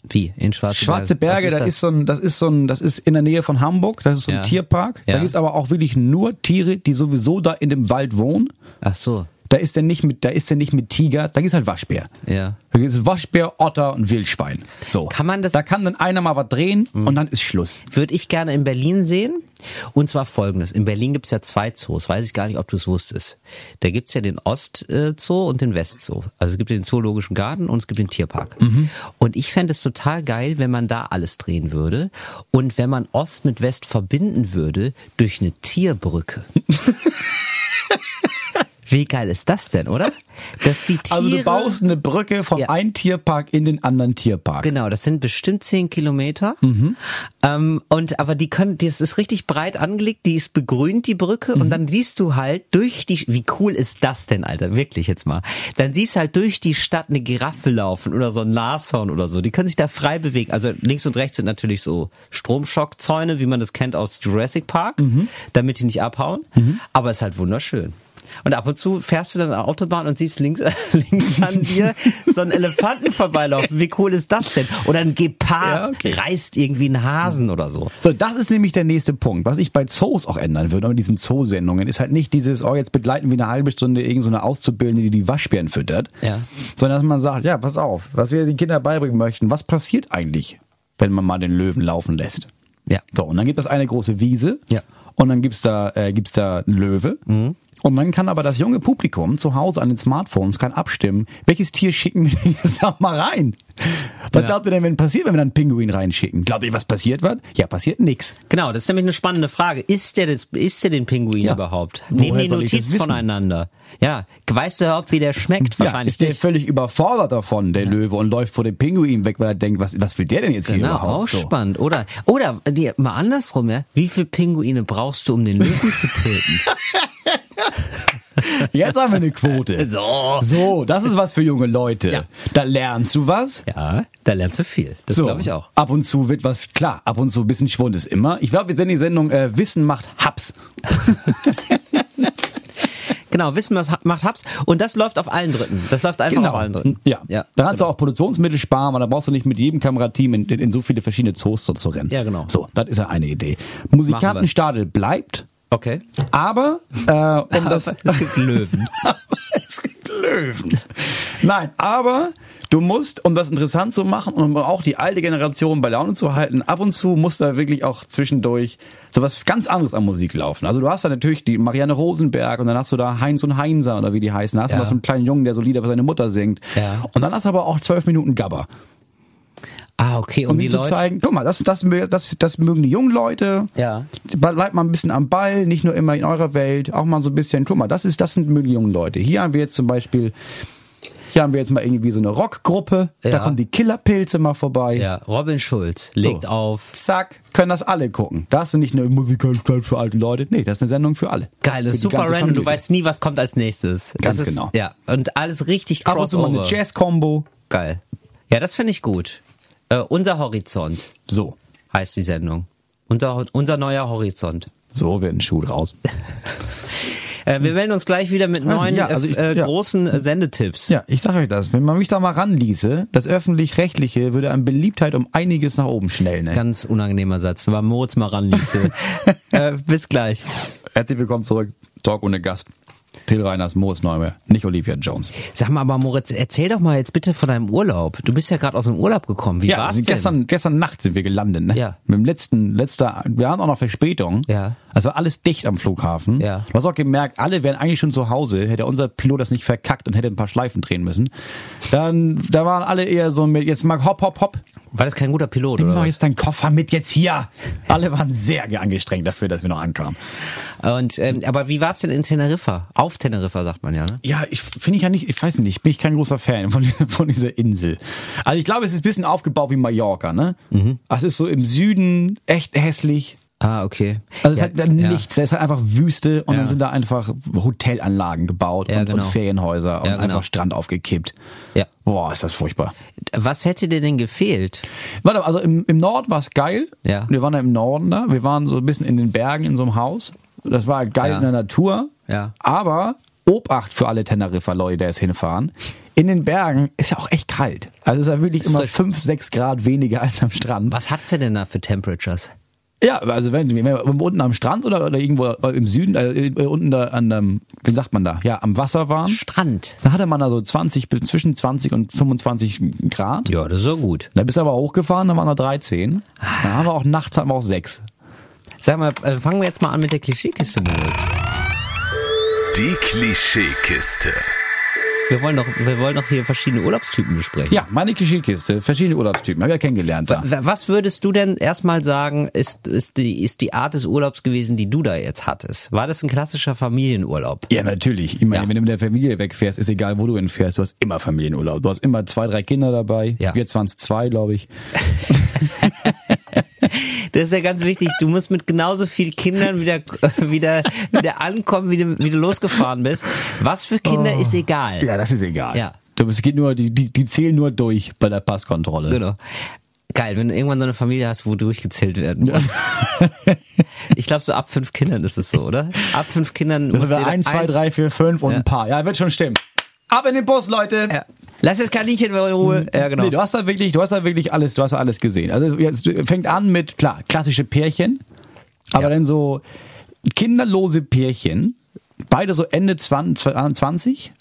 Wie? In Schwarze,
Schwarze Berge,
Was
da
das?
ist so ein, das ist so ein, das ist in der Nähe von Hamburg, das ist so ein
Ja.
Tierpark. Da
Ja.
gibt's aber auch wirklich nur Tiere, die sowieso da in dem Wald wohnen.
Ach so.
Da ist der nicht mit, da ist der nicht mit Tiger, da gibt's halt Waschbär.
Ja.
Da gibt's Waschbär, Otter und Wildschwein. So.
Kann man das-
Da kann dann einer mal was drehen und dann ist Schluss.
Würde ich gerne in Berlin sehen. Und zwar folgendes. In Berlin gibt es ja zwei Zoos. Weiß ich gar nicht, ob du es wusstest. Da gibt es ja den Ostzoo und den Westzoo. Also es gibt den Zoologischen Garten und es gibt den Tierpark. Und ich fände es total geil, wenn man da alles drehen würde. Und wenn man Ost mit West verbinden würde durch eine Tierbrücke. Wie geil ist das denn, oder? Dass die Tiere.
Also du baust eine Brücke vom
Ja.
einen Tierpark in den anderen Tierpark.
Genau, das sind bestimmt zehn Kilometer. Ähm, und aber die können, das ist richtig breit angelegt, die ist begrünt, die Brücke, und dann siehst du halt durch die, wie cool ist das denn, Alter, wirklich jetzt mal. Dann siehst du halt durch die Stadt eine Giraffe laufen oder so ein Nashorn oder so. Die können sich da frei bewegen. Also links und rechts sind natürlich so Stromschockzäune, wie man das kennt aus Jurassic Park, damit die nicht abhauen. Aber es ist halt wunderschön. Und ab und zu fährst du dann eine Autobahn und siehst links, links an dir so einen Elefanten vorbeilaufen. Wie cool ist das denn? Oder ein Gepard
Ja, okay.
reißt irgendwie einen Hasen oder so.
So, das ist nämlich der nächste Punkt. Was ich bei Zoos auch ändern würde, mit diesen Zoosendungen, ist halt nicht dieses, oh, jetzt begleiten wir eine halbe Stunde irgendeine so eine Auszubildende, die die Waschbären füttert.
Ja.
Sondern dass man sagt, ja, pass auf, was wir den Kindern beibringen möchten, was passiert eigentlich, wenn man mal den Löwen laufen lässt?
Ja.
So, und dann gibt es eine große Wiese.
Ja.
Und dann gibt's da, äh, gibt's da einen Löwe. Und dann kann aber das junge Publikum zu Hause an den Smartphones kann abstimmen, welches Tier schicken wir denn jetzt mal rein? Was
Ja.
glaubt ihr denn, wenn passiert, wenn wir dann einen Pinguin reinschicken? Glaubt ihr, was passiert wird? Ja, passiert nix.
Genau, das ist nämlich eine spannende Frage. Ist der, das, ist der den Pinguin
Ja.
überhaupt?
Woher
Nehmen die Notiz voneinander? Ja. Weißt du überhaupt, wie der schmeckt?
Ja,
Wahrscheinlich
ist der völlig überfordert davon, der Löwe, und läuft vor dem Pinguin weg, weil er denkt, was, was will der denn jetzt hier
Genau, auch
überhaupt? So.
spannend. Oder, oder die, mal andersrum, ja? Wie viele Pinguine brauchst du, um den Löwen zu töten?
Jetzt haben wir eine Quote.
So.
So, das ist was für junge Leute.
Ja.
Da lernst du was.
Ja, da lernst du viel. Das
So,
glaube ich auch.
Ab und zu wird was klar. Ab und zu ein bisschen Schwund ist immer. Ich glaube, wir senden die Sendung äh, Wissen macht Haps.
Genau, Wissen was macht Hubs. Und das läuft auf allen Dritten. Das läuft einfach auf allen Dritten.
Ja.
ja.
Dann kannst du auch Produktionsmittel sparen, weil da brauchst du nicht mit jedem Kamerateam in, in, in so viele verschiedene Zoos so zu rennen.
Ja, genau.
So, das ist ja eine Idee. Musikantenstadel bleibt,
Okay.
aber äh, um das
es gibt Löwen.
es gibt Löwen. Nein, aber du musst, um das interessant zu machen und um auch die alte Generation bei Laune zu halten, ab und zu muss da wirklich auch zwischendurch sowas ganz anderes an Musik laufen. Also du hast da natürlich die Marianne Rosenberg und dann hast du da Heinz und Heinzer oder wie die heißen. Da hast du
Ja.
noch so einen kleinen Jungen, der so Lieder für seine Mutter singt.
Ja.
Und dann hast du aber auch zwölf Minuten Gabber.
Ah, okay.
Um
Um die
zu
Leute.
zeigen, guck mal, das, das, das, das mögen die jungen Leute.
Ja.
Bleibt mal ein bisschen am Ball, nicht nur immer in eurer Welt, auch mal so ein bisschen, guck mal, das ist, das sind mögen die jungen Leute. Hier haben wir jetzt zum Beispiel, hier haben wir jetzt mal irgendwie so eine Rockgruppe, da
Ja.
kommen die Killerpilze mal vorbei.
Ja, Robin Schulz legt
So.
auf.
Zack, können das alle gucken. Da hast du nicht eine Musikanstalt für alte Leute. Nee, das ist eine Sendung für alle.
Geil, das ist super random. Du
Familie.
weißt nie, was kommt als nächstes.
Ganz
das ist,
genau.
Ja, und alles richtig
Ab und zu mal
crossover.
eine Jazz-Combo.
Geil. Ja, das finde ich gut. Äh, unser Horizont
So,
heißt die Sendung. Unser, unser neuer Horizont.
so wird ein Schuh draus.
Äh, wir melden uns gleich wieder mit neuen
ja, also ich-
äh,
ja.
großen äh, Sendetipps.
Ja, ich sage euch das. Wenn man mich da mal ranließe, das Öffentlich-Rechtliche würde an Beliebtheit um einiges nach oben schnellen. Ne?
Ganz unangenehmer Satz, wenn man Moritz mal ranließe. äh, bis gleich.
Herzlich willkommen zurück. Talk ohne Gast. Till Reiners, Moritz Neumer, nicht Olivia Jones.
Sag mal, aber Moritz, erzähl doch mal jetzt bitte von deinem Urlaub. Du bist ja gerade aus dem Urlaub gekommen. Wie
ja,
war's
sind
denn?
gestern, gestern Nacht sind wir gelandet, ne?
Ja.
Mit dem letzten, letzter, wir haben auch noch Verspätung.
Ja.
Also war alles dicht am Flughafen.
Ja.
Du hast auch gemerkt, alle wären eigentlich schon zu Hause, hätte unser Pilot das nicht verkackt und hätte ein paar Schleifen drehen müssen. Dann, da waren alle eher so mit, jetzt mal hopp, hopp, hopp.
War das kein guter Pilot,
Nimm
oder
doch jetzt deinen Koffer mit jetzt hier. Alle waren sehr angestrengt dafür, dass wir noch ankamen.
Und, ähm, aber wie war's denn in Teneriffa? Auf Teneriffa, sagt man ja, ne?
Ja, ich finde ich ja nicht, ich weiß nicht, bin ich kein großer Fan von, dieser- von dieser Insel. Also ich glaube, es ist ein bisschen aufgebaut wie Mallorca, ne?
Mhm.
Es ist so im Süden echt hässlich.
Ah, okay.
Also es
ja,
hat dann
ja.
nichts, es ist halt einfach Wüste und
Ja.
dann sind da einfach Hotelanlagen gebaut
Ja,
und,
genau.
und Ferienhäuser und
Ja, genau.
einfach Strand aufgekippt.
Ja.
Boah, ist das furchtbar.
Was hätte dir denn gefehlt?
Warte, also im, im Norden war es geil.
Ja.
Wir waren da im Norden da. Wir waren so ein bisschen in den Bergen in so einem Haus. Das war geil
Ja.
in der Natur.
Ja.
Aber Obacht für alle Teneriffa-Leute, die jetzt hinfahren. In den Bergen ist ja auch echt kalt. Also es ist ja wirklich immer
das-
5, 6 Grad weniger als am Strand.
Was hat's denn da für Temperatures?
Ja, also wenn Sie wenn wir unten am Strand oder, oder irgendwo im Süden, äh, unten da an dem, wie sagt man da, ja, am Wasser waren,
Strand.
da hatte man da so 20, bis- zwischen 20 und 25 Grad.
Ja, das ist so gut.
Da bist du aber hochgefahren, da waren da 13. Da haben wir auch nachts haben wir auch 6.
Sag mal, äh, fangen wir jetzt mal an mit der Klischeekiste, Moritz.
Die Klischeekiste.
Wir wollen doch, wir wollen doch hier verschiedene Urlaubstypen besprechen.
Ja, meine Klischeekiste, verschiedene Urlaubstypen, habe ich ja kennengelernt da.
Wa- Was würdest du denn erstmal sagen, ist, ist, die, ist die Art des Urlaubs gewesen, die du da jetzt hattest? War das ein klassischer Familienurlaub?
Ja, natürlich. Ich meine,
Ja.
wenn du mit der Familie wegfährst, ist egal, wo du hinfährst, du hast immer Familienurlaub. Du hast immer zwei, drei Kinder dabei.
Ja.
Jetzt waren es zwei, glaube ich.
Das ist ja ganz wichtig. Du musst mit genauso vielen Kindern wieder, wieder, wieder ankommen, wie du, wie du losgefahren bist. Was für Kinder ist egal.
Oh. Ja, das ist egal.
Ja.
Es geht nur, die, die, die zählen nur durch bei der Passkontrolle.
Genau. Geil, wenn du irgendwann so eine Familie hast, wo durchgezählt werden muss. Ich glaube, so ab fünf Kindern ist es so, oder? Ab fünf Kindern muss jeder
eins, zwei, drei, vier, fünf und
Ja.
ein paar. Ja, wird schon stimmen. Ab in den Bus, Leute!
Ja. Lass das Kaninchen in Ruhe. Ja, genau.
Nee, du hast da wirklich, du hast da wirklich alles, du hast da alles gesehen. Also jetzt fängt an mit, klar, klassische Pärchen, aber
Ja.
dann so kinderlose Pärchen, beide so Ende 20, 20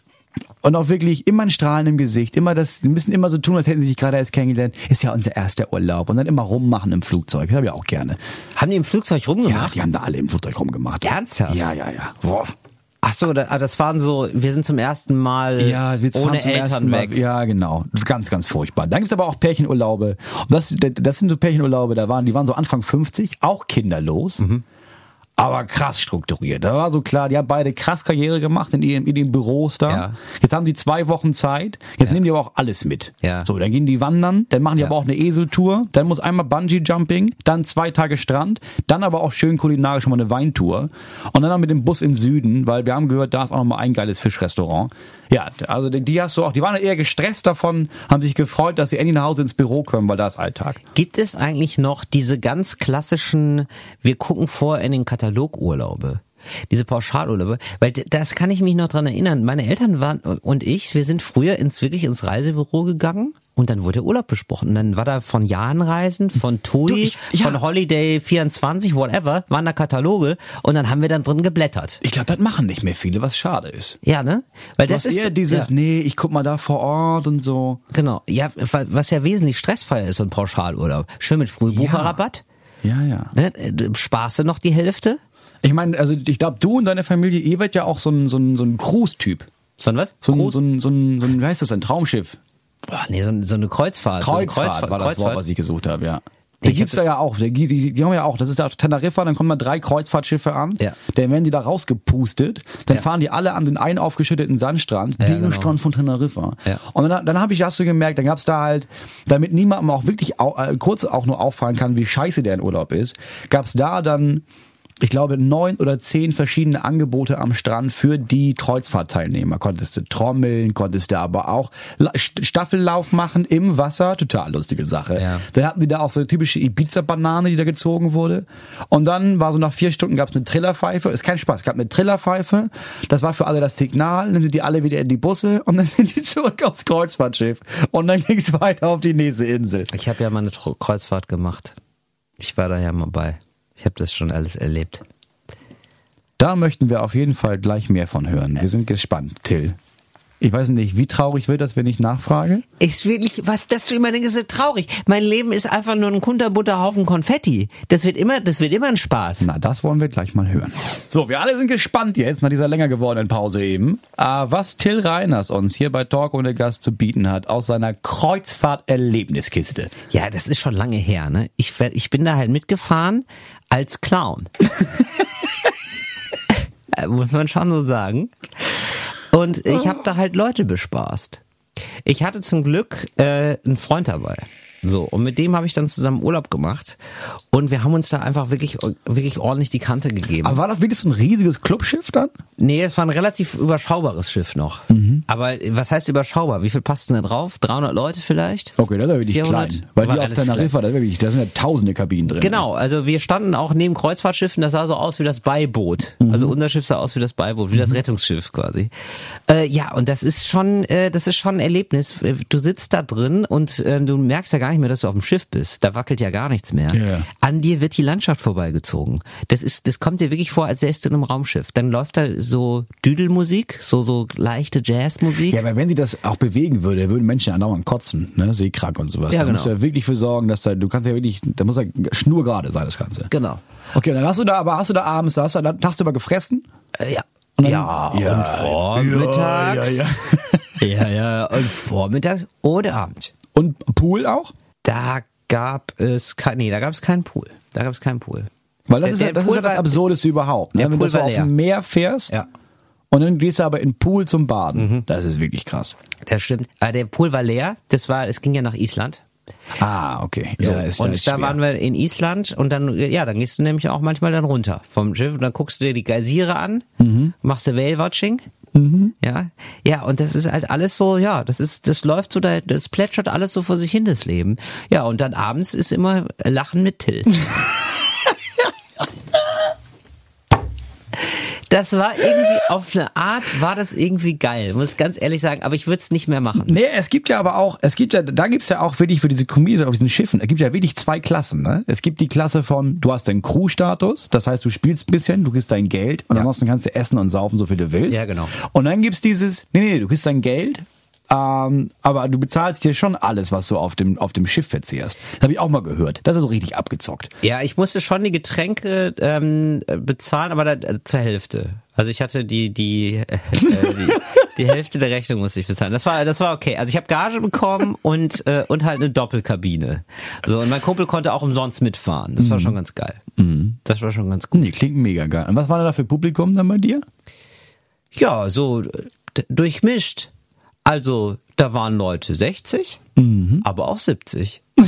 und auch wirklich immer ein Strahlen im Gesicht, immer das, die müssen immer so tun, als hätten sie sich gerade erst kennengelernt. Ist ja unser erster Urlaub und dann immer rummachen im Flugzeug. Das habe ich auch gerne.
Haben die im Flugzeug
Ja,
rumgemacht?
die haben da alle im Flugzeug rumgemacht.
Ernsthaft?
Ja, ja, ja. Boah.
Ach so, ah, das waren so, wir sind zum ersten Mal
Ja, wir
ohne
zum ersten
Eltern
Mal-
weg.
Ja, genau. Ganz, ganz furchtbar. Dann gibt's aber auch Pärchenurlaube. Und das, das sind so Pärchenurlaube, da waren, die waren so Anfang 50, auch kinderlos.
Mhm.
Aber krass strukturiert. Da war so klar, die haben beide krass Karriere gemacht in ihren, in den Büros da.
Ja.
Jetzt haben die zwei Wochen Zeit. Jetzt nehmen die aber auch alles mit.
Ja.
So, dann gehen die wandern, dann machen die
Ja.
aber auch eine Eseltour, dann muss einmal Bungee Jumping, dann zwei Tage Strand, dann aber auch schön kulinarisch mal eine Weintour und dann noch mit dem Bus im Süden, weil wir haben gehört, da ist auch noch mal ein geiles Fischrestaurant. Ja, also die, die hast du auch, die waren eher gestresst davon, haben sich gefreut, dass sie endlich nach Hause ins Büro kommen, weil da ist Alltag.
Gibt es eigentlich noch diese ganz klassischen, wir gucken vor in den Katalogurlaube? Diese Pauschalurlaube, weil das kann ich mich noch dran erinnern. Meine Eltern waren und ich, wir sind früher ins wirklich ins Reisebüro gegangen und dann wurde Urlaub besprochen. Und dann war da von Jahnreisen, von TUI,
ja.
von Holiday 24, whatever, waren da Kataloge und dann haben wir dann drin geblättert.
Ich glaube, das machen nicht mehr viele, was schade ist.
Ja, ne? Weil
Du
das ist
eher dieses,
ja.
nee, ich guck mal da vor Ort und so.
Genau. Ja, was ja wesentlich stressfreier ist, so ein Pauschalurlaub. Schön mit Frühbucherrabatt.
Ja, ja.
Ne? Du Sparst du noch die Hälfte?
Ich meine, also ich glaube, du und deine Familie, ihr werdet ja auch so ein, so ein, so ein Cruise-Typ.
So ein was?
So ein, so ein, so ein, so ein, wie heißt das, ein Traumschiff?
Boah, nee, so, so eine Kreuzfahrt. so eine
Kreuzfahrt, war das Wort, was ich gesucht habe, ja.
Nee,
Die
ich
gibt's da ja auch. Die, die, die haben ja auch. Das ist ja Teneriffa, dann kommen da drei Kreuzfahrtschiffe an.
Ja.
Dann werden die da rausgepustet. Dann
Ja.
fahren die alle an den einen aufgeschütteten Sandstrand,
Ja,
den
genau.
Strand von Teneriffa.
Ja.
Und dann, dann habe ich, hast du gemerkt, dann gab's da halt, damit niemandem auch wirklich au, äh, kurz auch nur auffallen kann, wie scheiße der in Urlaub ist, gab's da dann ich glaube, neun oder zehn verschiedene Angebote am Strand für die Kreuzfahrtteilnehmer. Konntest du trommeln, konntest du aber auch La- St- Staffellauf machen im Wasser. Total lustige Sache.
Ja.
Dann hatten die da auch so eine typische Ibiza-Banane, die da gezogen wurde. Und dann war so nach vier Stunden gab's eine Trillerpfeife. Ist kein Spaß. Es gab eine Trillerpfeife. Das war für alle das Signal. Dann sind die alle wieder in die Busse und dann sind die zurück aufs Kreuzfahrtschiff. Und dann ging's weiter auf die nächste Insel.
Ich habe ja mal eine Kreuzfahrt gemacht. Ich war da ja mal bei. Ich habe das schon alles erlebt.
Da möchten wir auf jeden Fall gleich mehr von hören. Wir sind gespannt, Till. Ich weiß nicht, wie traurig wird das, wenn ich nachfrage?
Ist wirklich, was das du immer denkst, ist so traurig. Mein Leben ist einfach nur ein kunterbunter Haufen Konfetti. Das wird immer, das wird immer ein Spaß.
Na, das wollen wir gleich mal hören. So, wir alle sind gespannt jetzt nach dieser länger gewordenen Pause eben, äh, was Till Reiners uns hier bei Talk ohne Gast zu bieten hat aus seiner Kreuzfahrt-Erlebniskiste.
Ja, das ist schon lange her, ne? Ich, ich bin da halt mitgefahren als Clown. Äh, Muss man schon so sagen. Und ich habe da halt Leute bespaßt. Ich hatte zum Glück äh, einen Freund dabei. So, und mit dem habe ich dann zusammen Urlaub gemacht. Und wir haben uns da einfach wirklich, wirklich ordentlich die Kante gegeben.
Aber war das wirklich so ein riesiges Clubschiff dann?
Nee, es war ein relativ überschaubares Schiff noch. Aber was heißt überschaubar? Wie viel passt denn da drauf? 300 Leute vielleicht?
Okay, das ist ja wirklich
400?
klein. Weil
War
die auf Teneriffa, da, wirklich, da sind ja tausende Kabinen drin.
Genau, also wir standen auch neben Kreuzfahrtschiffen, das sah so aus wie das Beiboot. Also unser Schiff sah aus wie das Beiboot, wie das Rettungsschiff quasi. Äh, ja, und das ist schon, äh, das ist schon ein Erlebnis. Du sitzt da drin und äh, du merkst ja gar nicht mehr, dass du auf dem Schiff bist. Da wackelt ja gar nichts mehr.
Ja.
An dir wird die Landschaft vorbeigezogen. Das ist, das kommt dir wirklich vor, als säst du in einem Raumschiff. Dann läuft da so Düdelmusik, so so leichte Jazzmusik.
Ja, aber wenn sie das auch bewegen würde, würden Menschen andauernd kotzen, ne? Seekrank und sowas.
Ja,
da
genau.
musst du ja wirklich für sorgen, dass da, du kannst ja wirklich, da muss ja schnurgerade sein, das Ganze.
Genau.
Okay, dann hast du da, aber hast du da abends, da hast du da tagsüber gefressen?
Äh, ja.
Und dann-
ja,
Ja,
und vormittags.
ja,
ja, ja, und vormittags oder abends.
Und Pool auch?
Da gab es kein, nee, da gab es keinen Pool. Da gab es keinen Pool.
Weil das
Der-
ist ja das, ist ja das Absurdeste überhaupt. Ne? Wenn du so auf dem Meer fährst
Ja.
und dann gehst du aber in den Pool zum Baden. Das ist wirklich krass.
Das stimmt. Aber der Pool war leer. Das war, es ging ja nach Island.
Ah, okay.
So,
Ja, ist-
und da
schwer.
waren wir in Island und dann, ja, dann gehst du nämlich auch manchmal dann runter vom Schiff und dann guckst du dir die Geysire an,
Mhm.
machst du Whale-Watching. Ja, ja, und das ist halt alles so, ja, das ist, das läuft so, da, das plätschert alles so vor sich hin, das Leben. Ja, und dann abends ist immer Lachen mit Till. Das war irgendwie, auf eine Art war das irgendwie geil, muss ich ganz ehrlich sagen, aber ich würde es nicht mehr machen.
Nee, es gibt ja aber auch, es gibt ja, da gibt's ja auch wirklich für diese Comedians auf diesen Schiffen, es gibt ja wirklich zwei Klassen, ne? Es gibt die Klasse von, du hast deinen Crew-Status, das heißt, du spielst ein bisschen, du kriegst dein Geld und ansonsten kannst du essen und saufen, so viel du willst.
Ja, genau.
Und dann gibt's dieses, nee, nee, du kriegst dein Geld, ähm, aber du bezahlst dir schon alles, was du auf dem, auf dem Schiff verzehrst. Das habe ich auch mal gehört. Das ist so richtig abgezockt.
Ja, ich musste schon die Getränke ähm, bezahlen, aber da, äh, zur Hälfte. Also ich hatte die die, äh, die die Hälfte der Rechnung musste ich bezahlen. Das war das war okay. Also ich habe Gage bekommen und äh, und halt eine Doppelkabine. So und mein Kumpel konnte auch umsonst mitfahren. Das war schon ganz geil. Das war schon ganz gut.
Nee, klingt mega geil. Und was war da für Publikum dann bei dir?
Ja, so durchmischt. Also da waren Leute 60, aber auch 70.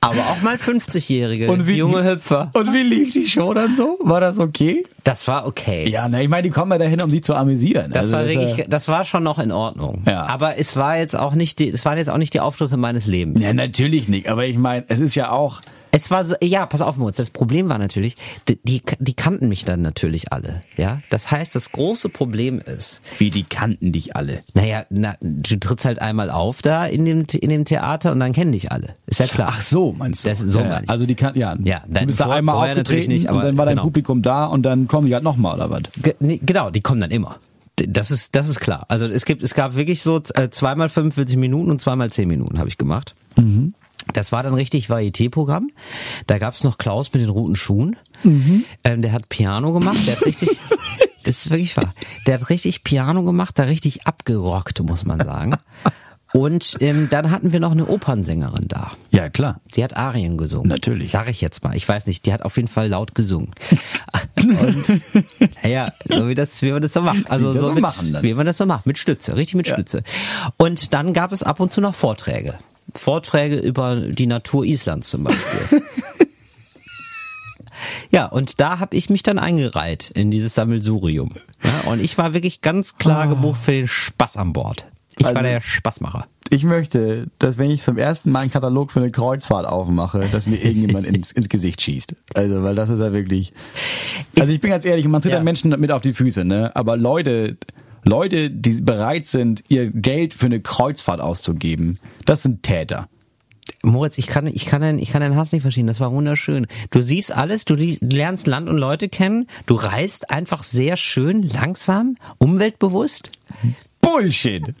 aber auch mal 50-jährige junge Hüpfer.
Und wie lief die Show dann so? War das okay?
Das war okay.
Ja, ne, ich meine, die kommen ja dahin, um sie zu amüsieren.
Das
Also
war wirklich, das war schon noch in Ordnung.
Ja.
Aber es war jetzt auch nicht die, es waren jetzt auch nicht die Auftritte meines Lebens.
Ja, natürlich nicht. Aber ich meine, es ist ja auch.
Es war so, ja, pass auf, Moritz, das Problem war natürlich, die, die, die kannten mich dann natürlich alle, ja. Das heißt, das große Problem ist,
Wie die kannten dich alle.
naja, na, du trittst halt einmal auf da in dem, in dem Theater und dann kennen dich alle. Ist ja klar.
Ach so, meinst du?
Das- so
ja. Also die kann, ja.
Ja,
du
dann
bist da
vor-
einmal
vorher natürlich
aufgetreten
nicht, aber
und dann war dein
genau.
Publikum da und dann kommen die halt nochmal oder was?
Ge nee, genau, die kommen dann immer. Das ist, das ist klar. Also es gibt, es gab wirklich so äh, zweimal 45 Minuten und zweimal 10 Minuten habe ich gemacht. Das war dann richtig Varieté-Programm. Da gab's noch Klaus mit den roten Schuhen. Ähm, der hat Piano gemacht. Der hat richtig, das ist wirklich wahr. Der hat richtig Piano gemacht, da richtig abgerockt, muss man sagen. Und ähm, dann hatten wir noch eine Opernsängerin da.
Ja, klar.
Die hat Arien gesungen.
Natürlich.
Sag ich jetzt mal. Ich weiß nicht, die hat auf jeden Fall laut gesungen. Und naja, so wie, das, wie man das so macht. Also
Wie
so
so
mit,
machen
wie man das so macht. Mit Stütze, richtig mit Stütze. Und dann gab es ab und zu noch Vorträge. Vorträge über die Natur Islands zum Beispiel. Ja, und da habe ich mich dann eingereiht in dieses Sammelsurium. Ja, und ich war wirklich ganz klar gebucht für den Spaß an Bord. Ich
Also-
war der Spaßmacher.
Ich möchte, dass wenn ich zum ersten Mal einen Katalog für eine Kreuzfahrt aufmache, dass mir irgendjemand ins, ins Gesicht schießt. Also, weil das ist ja wirklich. Also ich bin ganz ehrlich, man tritt
Ja.
ja. Menschen mit auf die Füße, ne? Aber Leute, Leute, die bereit sind, ihr Geld für eine Kreuzfahrt auszugeben, das sind Täter.
Moritz, ich kann, ich kann, deinen, ich kann deinen Hass nicht verstehen. Das war wunderschön. Du siehst alles, du lernst Land und Leute kennen, du reist einfach sehr schön, langsam, umweltbewusst.
Bullshit!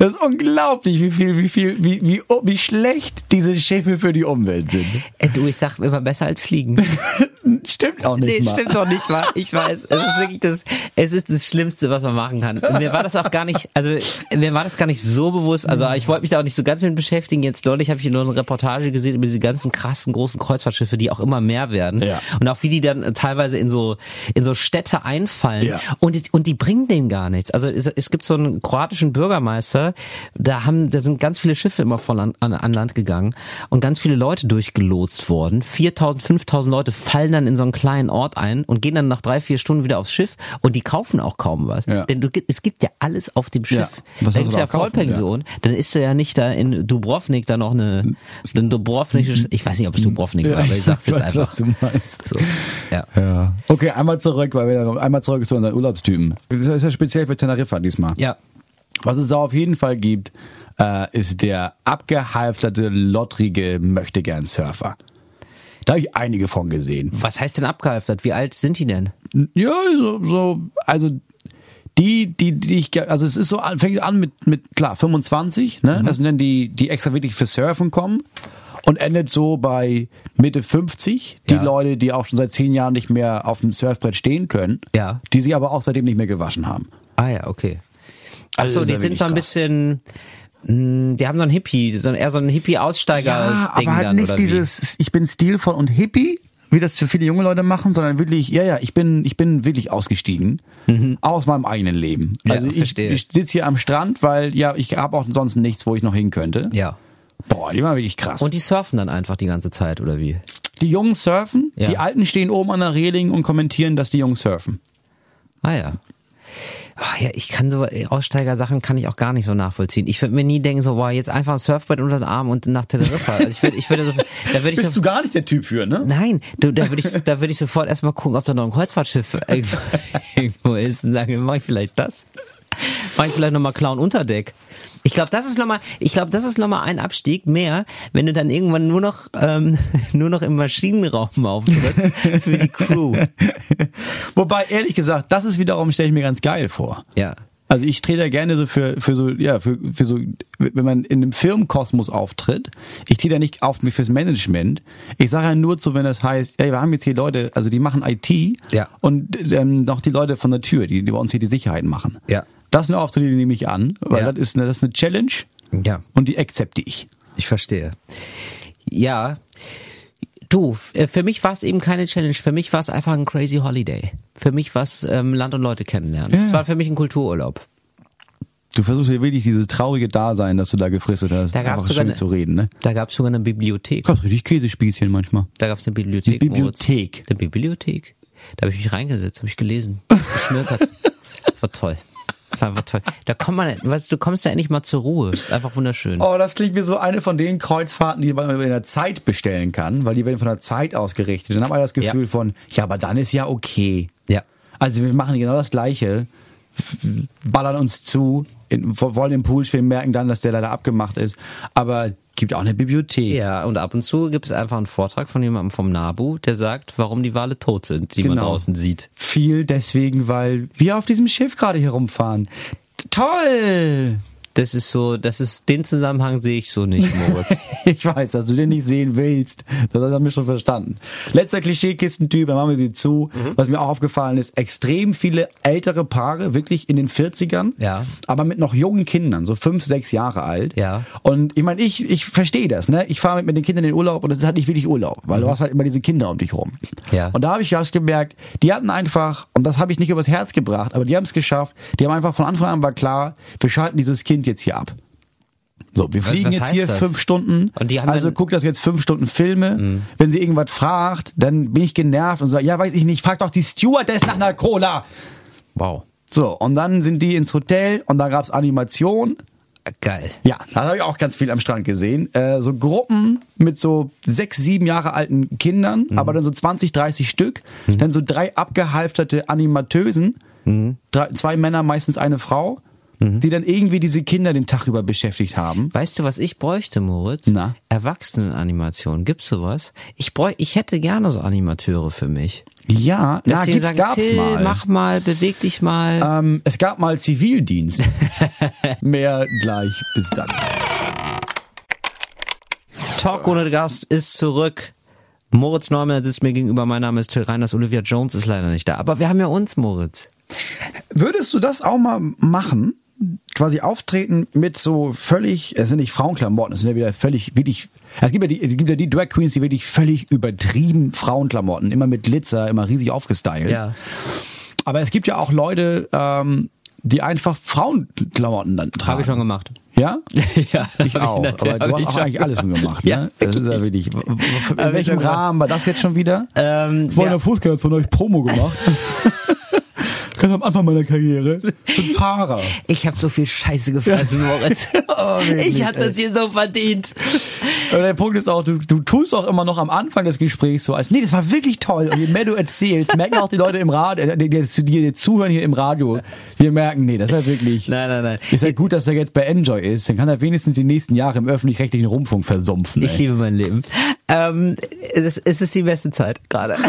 Das ist unglaublich, wie viel, wie viel, wie, wie, wie schlecht diese Schiffe für die Umwelt sind.
Äh, du, ich sag immer besser als fliegen.
Stimmt auch nicht
Nee,
mal.
stimmt doch nicht, wahr? Ich weiß. Es ist wirklich das, es ist das Schlimmste, was man machen kann. Und mir war das auch gar nicht, also mir war das gar nicht so bewusst. Also ich wollte mich da auch nicht so ganz mit beschäftigen. Jetzt neulich habe ich nur eine Reportage gesehen über diese ganzen krassen großen Kreuzfahrtschiffe, die auch immer mehr werden.
Ja.
Und auch wie die dann äh, teilweise in so in so Städte einfallen.
Ja.
Und die- und die bringen denen gar nichts. Also es, es gibt so einen kroatischen Bürgermeister, da haben, da sind ganz viele Schiffe immer von an, an, an Land gegangen und ganz viele Leute durchgelotst worden. 4000, 5000 Leute fallen dann in so einen kleinen Ort ein und gehen dann nach drei, vier Stunden wieder aufs Schiff und die kaufen auch kaum was.
Ja.
Denn du, es gibt ja alles auf dem Schiff.
Ja. Was
Da
du
ja
kaufen?
Vollpension. Dann ist er ja nicht da in Dubrovnik da noch eine, ein Dubrovnikisches, ich weiß nicht, ob es Dubrovnik war, aber ich sag's jetzt einfach.
was du meinst.
So. Ja.
Ja. Okay, einmal zurück, weil wir einmal zurück zu unseren Urlaubstypen. Das ist ja speziell für Teneriffa diesmal.
Ja.
Was es da auf jeden Fall gibt, äh, ist der abgehalfterte, lottrige Möchtegern-Surfer. Da habe ich einige von gesehen.
Was heißt denn abgehalftert? Wie alt sind die denn?
Ja, so, so also die, die, die ich, also es ist so, fängt an mit, mit klar, 25, ne? Das sind dann die, die extra wirklich für Surfen kommen und endet so bei Mitte 50, die
Ja.
Leute, die auch schon seit zehn Jahren nicht mehr auf dem Surfbrett stehen können,
Ja.
die sich aber auch seitdem nicht mehr gewaschen haben.
Ah ja, okay. Ach
Also
so,
ist
die
ja
sind so ein bisschen, mh, die haben so ein Hippie, so ein, eher so ein Hippie-Aussteiger-Ding
aber halt
dann,
nicht
oder wie?
dieses, ich bin stilvoll und hippie, wie das für viele junge Leute machen, sondern wirklich, ja, ja, ich bin, ich bin wirklich ausgestiegen aus meinem eigenen Leben.
Mhm. Ja,
Also ich, ich sitze hier am Strand, weil ja, ich habe auch sonst nichts, wo ich noch hin könnte.
Ja.
Boah, die waren wirklich krass.
Und die surfen dann einfach die ganze Zeit, oder wie?
die Jungen surfen,
Ja.
die Alten stehen oben an der Reling und kommentieren, dass die Jungen surfen.
Ah ja. Ah, ja, ich kann so Aussteiger-Sachen kann ich auch gar nicht so nachvollziehen. Ich würde mir nie denken, so, boah, jetzt einfach ein Surfbrett unter den Arm und nach Teneriffa. Also ich würde, ich würde so, da würde ich so,
gar nicht der Typ für, ne?
Nein, du, da würde ich, da würde ich sofort erstmal gucken, ob da noch ein Kreuzfahrtschiff irgendwo, irgendwo ist und sagen, mach ich vielleicht das? Mach ich vielleicht nochmal Clown Unterdeck? Ich glaube, das ist nochmal, ich glaube, das ist nochmal ein Abstieg mehr, wenn du dann irgendwann nur noch, ähm, nur noch im Maschinenraum auftrittst für die Crew.
Wobei, ehrlich gesagt, das ist wiederum, stelle ich mir ganz geil vor.
Ja.
Also ich trete ja gerne so für, für so, ja, für, für so, wenn man in einem Firmenkosmos auftritt, ich trete ja nicht auf mich fürs Management. Ich sage ja nur zu, wenn das heißt, ja, wir haben jetzt hier Leute, also die machen IT
Ja.
und ähm, noch die Leute von der Tür, die, die bei uns hier die Sicherheit machen.
Ja.
Das sind Auftritte, die nehme ich an, weil
Ja.
das ist eine, das ist eine Challenge
Ja.
und die akzepte ich.
Ich verstehe. Ja. Du, äh, für mich war es eben keine Challenge. Für mich war es einfach ein crazy Holiday. Für mich war es ähm, Land und Leute kennenlernen.
Ja.
Es war für mich ein Kultururlaub.
Du versuchst ja wirklich dieses traurige Dasein, das du da gefristet hast,
Da gab's sogar
schön
eine-
zu reden, ne?
Da gab es sogar eine Bibliothek.
Gott, richtig Käsespießchen manchmal.
Da gab es eine Bibliothek.
Eine Bibliothek.
Moritz. Eine Bibliothek. Da habe ich mich reingesetzt, habe ich gelesen, geschmökert. War toll. War einfach toll. Da kommt man, weißt du, kommst ja endlich mal zur Ruhe. Ist einfach wunderschön.
Oh, das klingt wie so eine von den Kreuzfahrten, die man in der Zeit bestellen kann, weil die werden von der Zeit ausgerichtet. Dann hat man das Gefühl
Ja.
von, ja, aber dann ist ja okay.
Ja.
Also wir machen genau das Gleiche, ballern uns zu, in, wollen im Pool schwimmen, merken dann, dass der leider abgemacht ist. Aber gibt auch eine Bibliothek.
Ja, und ab und zu gibt es einfach einen Vortrag von jemandem vom NABU, der sagt, warum die Wale tot sind, die man
Genau.
draußen sieht.
Viel deswegen, weil wir auf diesem Schiff gerade herumfahren. Toll!
Das ist so, das ist, den Zusammenhang sehe ich so nicht, Moritz.
Ich weiß, dass du den nicht sehen willst. Das haben wir schon verstanden. Letzter Klischeekistentyp, dann machen wir sie zu.
Mhm.
Was mir auch aufgefallen ist, extrem viele ältere Paare, wirklich in den 40ern,
Ja.
aber mit noch jungen Kindern, so fünf, sechs Jahre alt.
Ja.
Und ich meine, ich, ich verstehe das, ne? Ich fahre mit, mit den Kindern in den Urlaub und es ist halt nicht wirklich Urlaub, weil du hast halt immer diese Kinder um dich rum.
Mhm. Ja.
Und da habe ich just gemerkt, die hatten einfach, und das habe ich nicht übers Herz gebracht, aber die haben es geschafft, die haben einfach von Anfang an war klar, wir schalten dieses Kind jetzt hier ab. So, wir fliegen jetzt hier
das?
fünf Stunden.
Und die haben
also guckt das jetzt fünf Stunden Filme.
Mhm.
Wenn sie irgendwas fragt, dann bin ich genervt und sage, ja, weiß ich nicht, frag doch die Stewardess nach einer Cola.
Wow.
So, und dann sind die ins Hotel und da gab's Animation.
Geil.
Ja, da habe ich auch ganz viel am Strand gesehen. Äh, so Gruppen mit so sechs, sieben Jahre alten Kindern,
Mhm.
aber dann so 20, 30 Stück. Dann so drei abgehalfterte Animateusen.
Mhm.
Drei, zwei Männer, meistens eine Frau, die dann irgendwie diese Kinder den Tag über beschäftigt haben.
Weißt du, was ich bräuchte, Moritz?
Na?
Erwachsenenanimation. Gibt's sowas? Ich bräuch, ich hätte gerne so Animateure für mich.
Ja,
Dass sie
gibt's,
sagen,
gab's
Till,
mal.
mach mal, beweg dich mal.
Ähm, es gab mal Zivildienst. Mehr gleich. Bis dann.
Talk ohne Gast ist zurück. Moritz Neumann sitzt mir gegenüber. Mein Name ist Till Reiners. Olivia Jones ist leider nicht da. Aber wir haben ja uns, Moritz.
Würdest du das auch mal machen? Quasi auftreten mit so völlig, es sind nicht Frauenklamotten, es sind ja wieder völlig, wirklich, es gibt ja die, es gibt ja die Drag Queens, die wirklich völlig übertrieben Frauenklamotten, immer mit Glitzer, immer riesig aufgestylt. Aber es gibt ja auch Leute, ähm, die einfach Frauenklamotten dann tragen.
Habe ich schon gemacht.
Ja?
ja,
Ich auch. aber du hast auch eigentlich alles schon gemacht,
Ja,
ne? Das ist ja wirklich. In welchem. Rahmen war das jetzt schon wieder?
Ähm,
Vor
ja.
einer Fußgänger von euch Promo gemacht. Ganz am Anfang meiner Karriere. Ich bin Fahrer.
Ich habe so viel Scheiße gefressen, Moritz.
Oh,
ich habe das hier so verdient.
Aber der Punkt ist auch, du, du tust auch immer noch am Anfang des Gesprächs so, als nee, das war wirklich toll. Und je mehr du erzählst, merken auch die Leute im Radio, die, die, die dir zuhören hier im Radio, die merken, nee, das ist ja wirklich.
Nein, nein, nein.
Ist ja gut, dass er jetzt bei Enjoy ist. Dann kann er wenigstens die nächsten Jahre im öffentlich-rechtlichen Rundfunk versumpfen.
Ich
ey.
liebe mein Leben. Ähm, es, ist, es ist die beste Zeit gerade.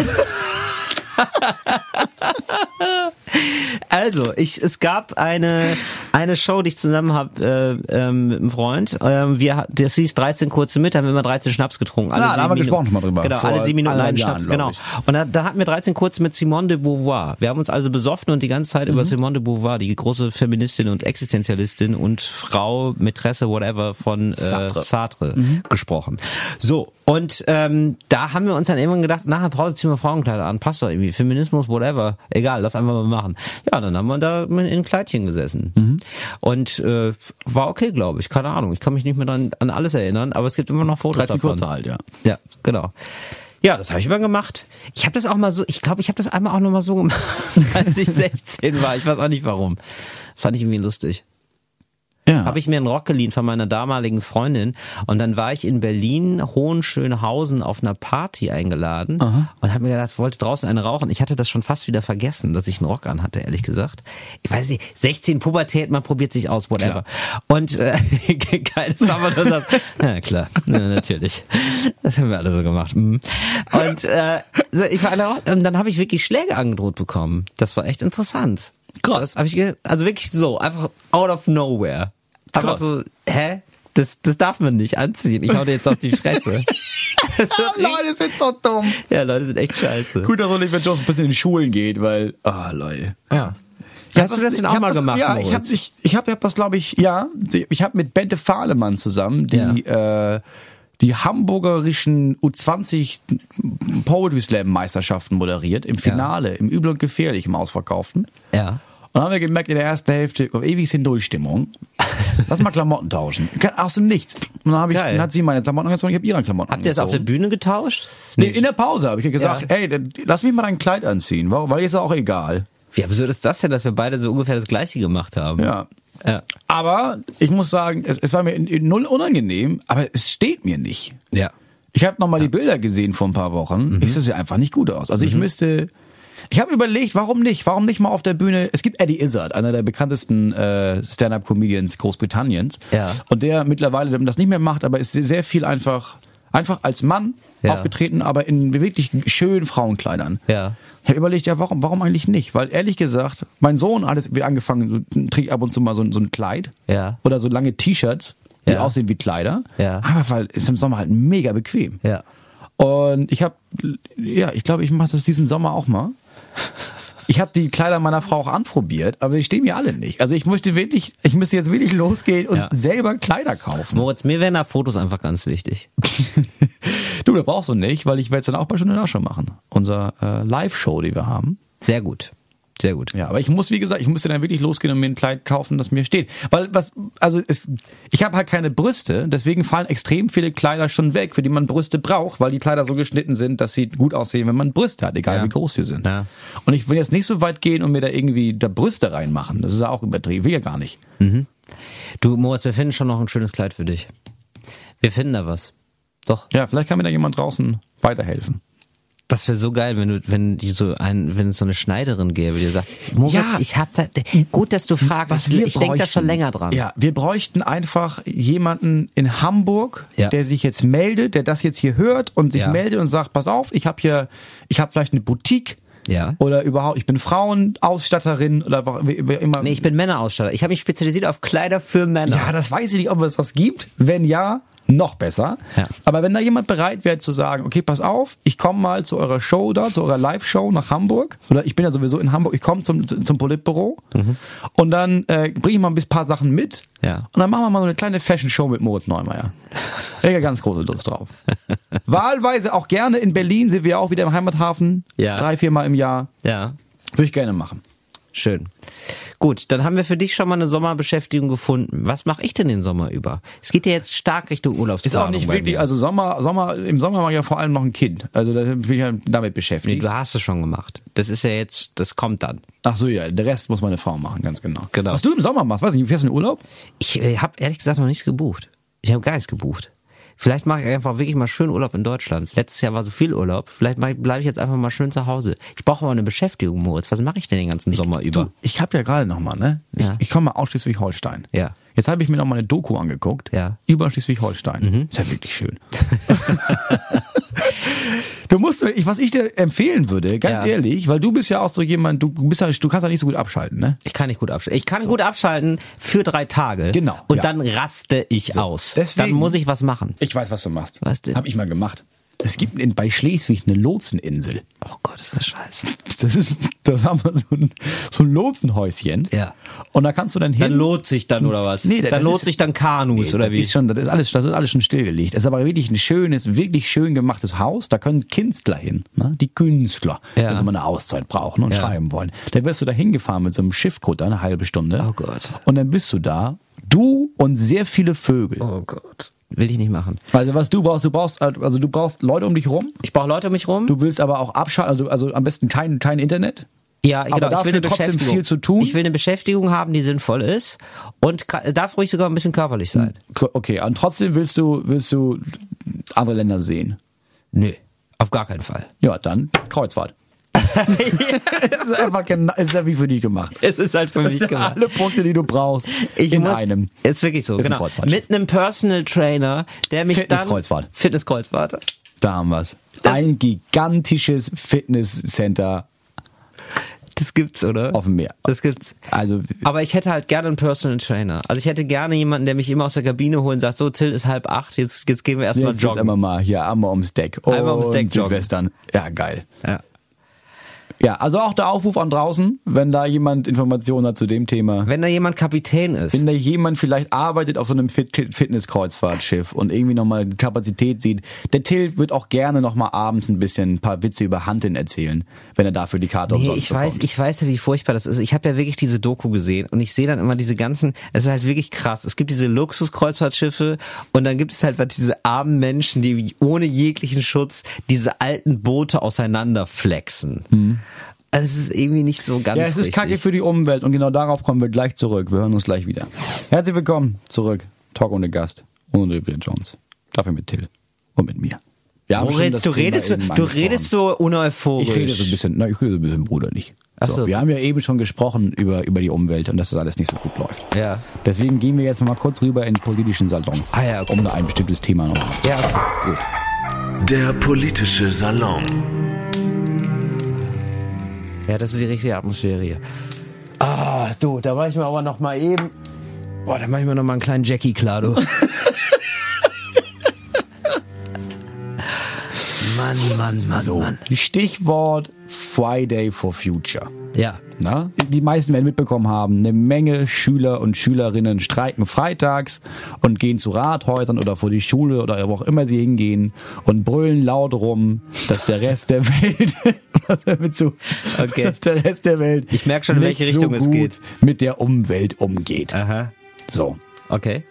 Also, ich, es gab eine, eine Show, die ich zusammen habe äh, ähm, mit einem Freund. Ähm, wir, das hieß 13 kurze mit, da haben wir immer 13 Schnaps getrunken. Alle
Ah, da haben wir
Minuten.
gesprochen mal drüber.
Genau,
Vor
alle sieben Minuten einen
Jahren,
Schnaps, genau.
ich.
Und da, da hatten wir 13 kurze mit Simone de Beauvoir. Wir haben uns also besoffen und die ganze Zeit
Mhm.
über Simone de Beauvoir, die große Feministin und Existenzialistin und Frau, Mätresse, whatever von äh,
Sartre.
Sartre,
Mhm.
gesprochen. So, und ähm, da haben wir uns dann irgendwann gedacht, nach der Pause ziehen wir Frauenkleider an, passt doch irgendwie, Feminismus, whatever, egal, lass einfach mal machen. Ja, dann haben wir da in ein Kleidchen gesessen.
Mhm.
Und äh, war okay, glaube ich, keine Ahnung, ich kann mich nicht mehr dran, an alles erinnern, aber es gibt immer noch Fotos
13
davon.
kurze halt, ja.
Ja, genau. Ja, das habe ich immer gemacht. Ich habe das auch mal so, ich glaube, ich habe das einmal auch noch mal so gemacht, als ich 16 war. Ich weiß auch nicht warum. Fand ich irgendwie lustig
Ja.
habe ich mir einen Rock geliehen von meiner damaligen Freundin und dann war ich in Berlin Hohenschönhausen auf einer Party eingeladen und habe mir gedacht, wollte draußen eine rauchen. Ich hatte das schon fast wieder vergessen, dass ich einen Rock an hatte, ehrlich gesagt. Ich weiß nicht, 16 Pubertät, man probiert sich aus, whatever. Und äh, geiles haben wir das. Ja, klar, ja, natürlich. Das haben wir alle so gemacht. Mhm. Und äh, so, ich war eine, und dann habe ich wirklich Schläge angedroht bekommen. Das war echt interessant.
Krass.
Das hab ich also wirklich so, einfach out of nowhere.
Krass.
so, hä? Das, das darf man nicht anziehen. Ich hau dir jetzt auf die Fresse.
Leute sind so dumm.
ja, Leute sind echt scheiße.
Gut, dass Oliver Jones ein bisschen in die Schulen geht, weil, ah, Leute.
Ja.
Ja,
Hast du das denn auch mal
das,
gemacht,
Ja, ich habe
Moritz?
ich, ich hab, ich hab das, glaube ich, ja. Ich habe mit Bente Fahlemann zusammen die äh, die hamburgerischen U20 Poetry Slam Meisterschaften moderiert im Finale, im Übel und Gefährlich im Ausverkauften.
Ja.
Und dann haben wir gemerkt, in der ersten Hälfte, oh, ewig in Nullstimmung. Lass mal Klamotten tauschen. Aus dem Nichts. Und dann, hab ich,
Geil.
dann hat sie meine Klamotten angezogen, ich habe ihre Klamotten
Habt ihr das auf der. Bühne getauscht?
Nee, in der Pause habe ich gesagt,
Ja.
ey, lass mich mal dein Kleid anziehen, weil weil ist ja auch egal.
Wie absurd ist das denn, dass wir beide so ungefähr das Gleiche gemacht haben?
Ja.
Ja.
Aber ich muss sagen, es, es war mir null unangenehm, aber es steht mir nicht.
Ja.
Ich habe nochmal die Bilder gesehen vor ein paar Wochen. Ich sehe einfach nicht gut aus. Also ich müsste. Ich habe überlegt, warum nicht? Warum nicht mal auf der Bühne? Es gibt Eddie Izzard, einer der bekanntesten äh, Stand-up-Comedians Großbritanniens.
Ja.
Und der mittlerweile das nicht mehr macht, aber ist sehr- viel einfach, einfach als Mann
Ja.
aufgetreten, aber in wirklich schönen Frauenkleidern.
Ja.
Ich habe überlegt, ja, warum, warum eigentlich nicht? Weil ehrlich gesagt, mein Sohn hat wieder angefangen, so, trägt ab und zu mal so, ein- so ein Kleid.
Ja.
Oder so lange T-Shirts, die
Ja.
aussehen wie Kleider.
Ja.
Aber weil ist im Sommer halt mega bequem.
Ja.
Und ich habe, ja, ich glaube, ich mache das diesen Sommer auch mal. Ich habe die Kleider meiner Frau auch anprobiert, aber die stehen mir alle nicht. Also ich möchte wirklich, ich müsste jetzt wirklich losgehen und
Ja.
selber Kleider kaufen.
Moritz, mir wären da Fotos einfach ganz wichtig.
Du, das brauchst du nicht, weil ich werde es dann auch bei Stunde Nachschau machen. Unser äh, Live-Show, die wir haben.
Sehr gut. Sehr gut.
Ja, aber ich muss, wie gesagt, ich musste dann wirklich losgehen und mir ein Kleid kaufen, das mir steht. Weil was, also es, ich habe halt keine Brüste, deswegen fallen extrem viele Kleider schon weg, für die man Brüste braucht, weil die Kleider so geschnitten sind, dass sie gut aussehen, wenn man Brüste hat, egal
Ja.
wie groß sie sind.
Ja.
Und ich will jetzt nicht so weit gehen und mir da irgendwie da Brüste reinmachen. Das ist ja auch übertrieben, will ja gar nicht.
Du, Moritz, wir finden schon noch ein schönes Kleid für dich. Wir finden da was. Doch.
Ja, vielleicht kann mir da jemand draußen weiterhelfen.
Das wäre so geil, wenn du, wenn die so ein, wenn es so eine Schneiderin gäbe, die sagt, Moritz,
Ja.
ich hab da, gut, dass du fragst, ich denke da schon länger dran.
Ja, wir bräuchten einfach jemanden in Hamburg,
Ja.
der sich jetzt meldet, der das jetzt hier hört und sich
Ja.
meldet und sagt, pass auf, ich habe hier, ich habe vielleicht eine Boutique.
Ja.
Oder überhaupt, ich bin Frauenausstatterin oder immer.
Nee, ich bin Männerausstatter. Ich habe mich spezialisiert auf Kleider für Männer.
ja, das weiß ich nicht, ob es das gibt. Wenn ja, noch besser.
Ja.
Aber wenn da jemand bereit wäre zu sagen, okay, pass auf, ich komme mal zu eurer Show da, zu eurer Live-Show nach Hamburg, oder ich bin ja sowieso in Hamburg, ich komme zum, zum Politbüro und dann äh, bringe ich mal ein paar Sachen mit
Ja.
und dann machen wir mal so eine kleine Fashion-Show mit Moritz Neumeier. Ich habe ganz große Lust drauf. Wahlweise auch gerne in Berlin sind wir auch wieder im Heimathafen.
Ja.
Drei, viermal im Jahr.
Ja.
Würde ich gerne machen.
Schön. Gut, dann haben wir für dich schon mal eine Sommerbeschäftigung gefunden. Was mache ich denn den Sommer über? Es geht ja jetzt stark Richtung
Ist
Urlaubsplanung.
auch nicht wirklich, also Sommer, Sommer, im Sommer mache ich ja vor allem noch ein Kind. Also da bin ich ja damit
Nee,
beschäftigt.
du hast es schon gemacht. Das ist ja jetzt, das kommt dann.
Ach so, ja, der Rest muss meine Frau machen, ganz genau.
Genau.
Was du im Sommer machst, weiß ich nicht, fährst du in Urlaub?
Ich äh, habe ehrlich gesagt noch nichts gebucht. Ich habe gar nichts gebucht. Vielleicht mache ich einfach wirklich mal schön Urlaub in Deutschland. Letztes Jahr war so viel Urlaub. Vielleicht bleibe ich jetzt einfach mal schön zu Hause. Ich brauche mal eine Beschäftigung, Moritz. Was mache ich denn den ganzen Sommer über?
Du, ich habe ja gerade noch mal, ne? Ich,
Ja.
ich komme mal aus Schleswig-Holstein.
Ja.
Jetzt habe ich mir noch mal eine Doku angeguckt.
Ja. Mhm.
Über Schleswig-Holstein. Ist ja wirklich schön. du musst, ich, was ich dir empfehlen würde, ganz
Ja.
ehrlich, weil du bist ja auch so jemand, du bist ja, du kannst ja nicht so gut abschalten, ne?
Ich kann nicht gut abschalten. Ich kann gut abschalten für drei Tage.
Genau,
Und
ja.
dann raste ich aus.
deswegen-
dann muss ich was machen.
Ich weiß, was du machst.
Was denn?
Hab ich mal gemacht. Es gibt in, bei Schleswig eine Lotseninsel.
Oh Gott, ist das scheiße.
Das ist, da haben wir so ein, so ein Lotsenhäuschen.
Ja.
Und da kannst du dann hin.
Dann lohnt sich dann oder was?
Nee,
dann
das
lohnt
ist-
sich dann Kanus
Nee,
oder
das
wie?
Ist schon, das ist alles, das ist alles schon stillgelegt. Es ist aber wirklich ein schönes, wirklich schön gemachtes Haus. Da können Künstler hin, ne? Die Künstler,
Ja.
wenn sie mal eine Auszeit brauchen und
Ja.
schreiben wollen. Da wirst du da hingefahren mit so einem Schiffkutter eine halbe Stunde.
Oh Gott.
Und dann bist du da, du und sehr viele Vögel.
oh Gott. Will ich nicht machen.
Also was du brauchst, du brauchst, also du brauchst Leute um dich rum.
Ich brauche Leute um mich rum.
Du willst aber auch abschalten, also, also am besten kein, kein Internet.
Ja,
Aber
genau. ich will eine
trotzdem
Beschäftigung.
viel zu tun?
Ich will eine Beschäftigung haben, die sinnvoll ist und darf ruhig sogar ein bisschen körperlich sein.
Okay, und trotzdem willst du, willst du andere Länder sehen.
Nö, auf gar keinen Fall.
Ja, dann Kreuzfahrt. es ist einfach genau, es ist ja wie für dich gemacht.
Es ist halt für mich gemacht.
Alle Punkte, die du brauchst,
Ich
in
muss,
einem.
Ist wirklich so,
Ist ein
genau.
Kreuzfahrtschiff.
Mit einem Personal Trainer, der mich dann
Fitnesskreuzfahrt.
Fitnesskreuzfahrt.
Da haben wir's. Ein gigantisches Fitnesscenter
Das gibt's, oder?
auf dem Meer.
Das gibt's.
Also,
Aber ich hätte halt gerne einen Personal Trainer. Also ich hätte gerne jemanden, der mich immer aus der Kabine holt und sagt, so Till ist halb acht, jetzt, jetzt gehen wir erstmal
jetzt
joggen.
einmal mal hier einmal ums Deck.
Einmal ums
Und
Deck joggen.
Südwestern. Ja, geil.
Ja.
Ja, also auch der Aufruf an draußen, wenn da jemand Informationen hat zu dem Thema.
Wenn da jemand Kapitän ist.
Wenn da jemand vielleicht arbeitet auf so einem Fit Fitnesskreuzfahrtschiff und irgendwie nochmal die Kapazität sieht, der Till wird auch gerne nochmal abends ein bisschen ein paar Witze über Hunting erzählen, wenn er dafür die Karte
Nee,
umsonst
ich weiß,
bekommt.
ich weiß ja, wie furchtbar das ist. Ich habe ja wirklich diese Doku gesehen und ich sehe dann immer diese ganzen, es ist halt wirklich krass. Es gibt diese Luxuskreuzfahrtschiffe und dann gibt es halt diese armen Menschen, die ohne jeglichen Schutz diese alten Boote auseinander flexen. Also es ist irgendwie nicht so ganz
ja, es ist
richtig.
Kacke für die Umwelt und genau darauf kommen wir gleich zurück. Wir hören uns gleich wieder. Herzlich willkommen zurück. Talk ohne Gast. Ohne Olivia Jones. Dafür mit Till. Und mit mir. Wir haben schon
Moritz,
das
du redest, so,
eben
du redest so uneuphorisch.
Ich rede so ein bisschen, na, ich rede so ein bisschen bruderlich. So,
so.
wir haben ja eben schon gesprochen über, über die Umwelt und dass das alles nicht so gut läuft.
Ja.
Deswegen gehen wir jetzt mal kurz rüber in den politischen Salon.
Ah ja, okay.
Um da ein bestimmtes Thema noch.
Ja, okay.
Gut.
Der politische Salon.
Ja, das ist die richtige Atmosphäre hier. Ah, du, da mach ich mir aber noch mal eben. Boah, da mach ich mir noch mal einen kleinen Jackie klar, du. Mann, Mann, Mann,
So,
Mann.
Stichwort Friday for Future.
Ja.
Na, die meisten werden mitbekommen haben, eine Menge Schüler und Schülerinnen streiken freitags und gehen zu Rathäusern oder vor die Schule oder wo auch immer sie hingehen und brüllen laut rum, dass der Rest der Welt, so,
Okay.
dass der Rest der Welt
Ich merk schon, in welche Richtung
so
es geht.
mit der Umwelt umgeht.
Aha.
So.
Okay.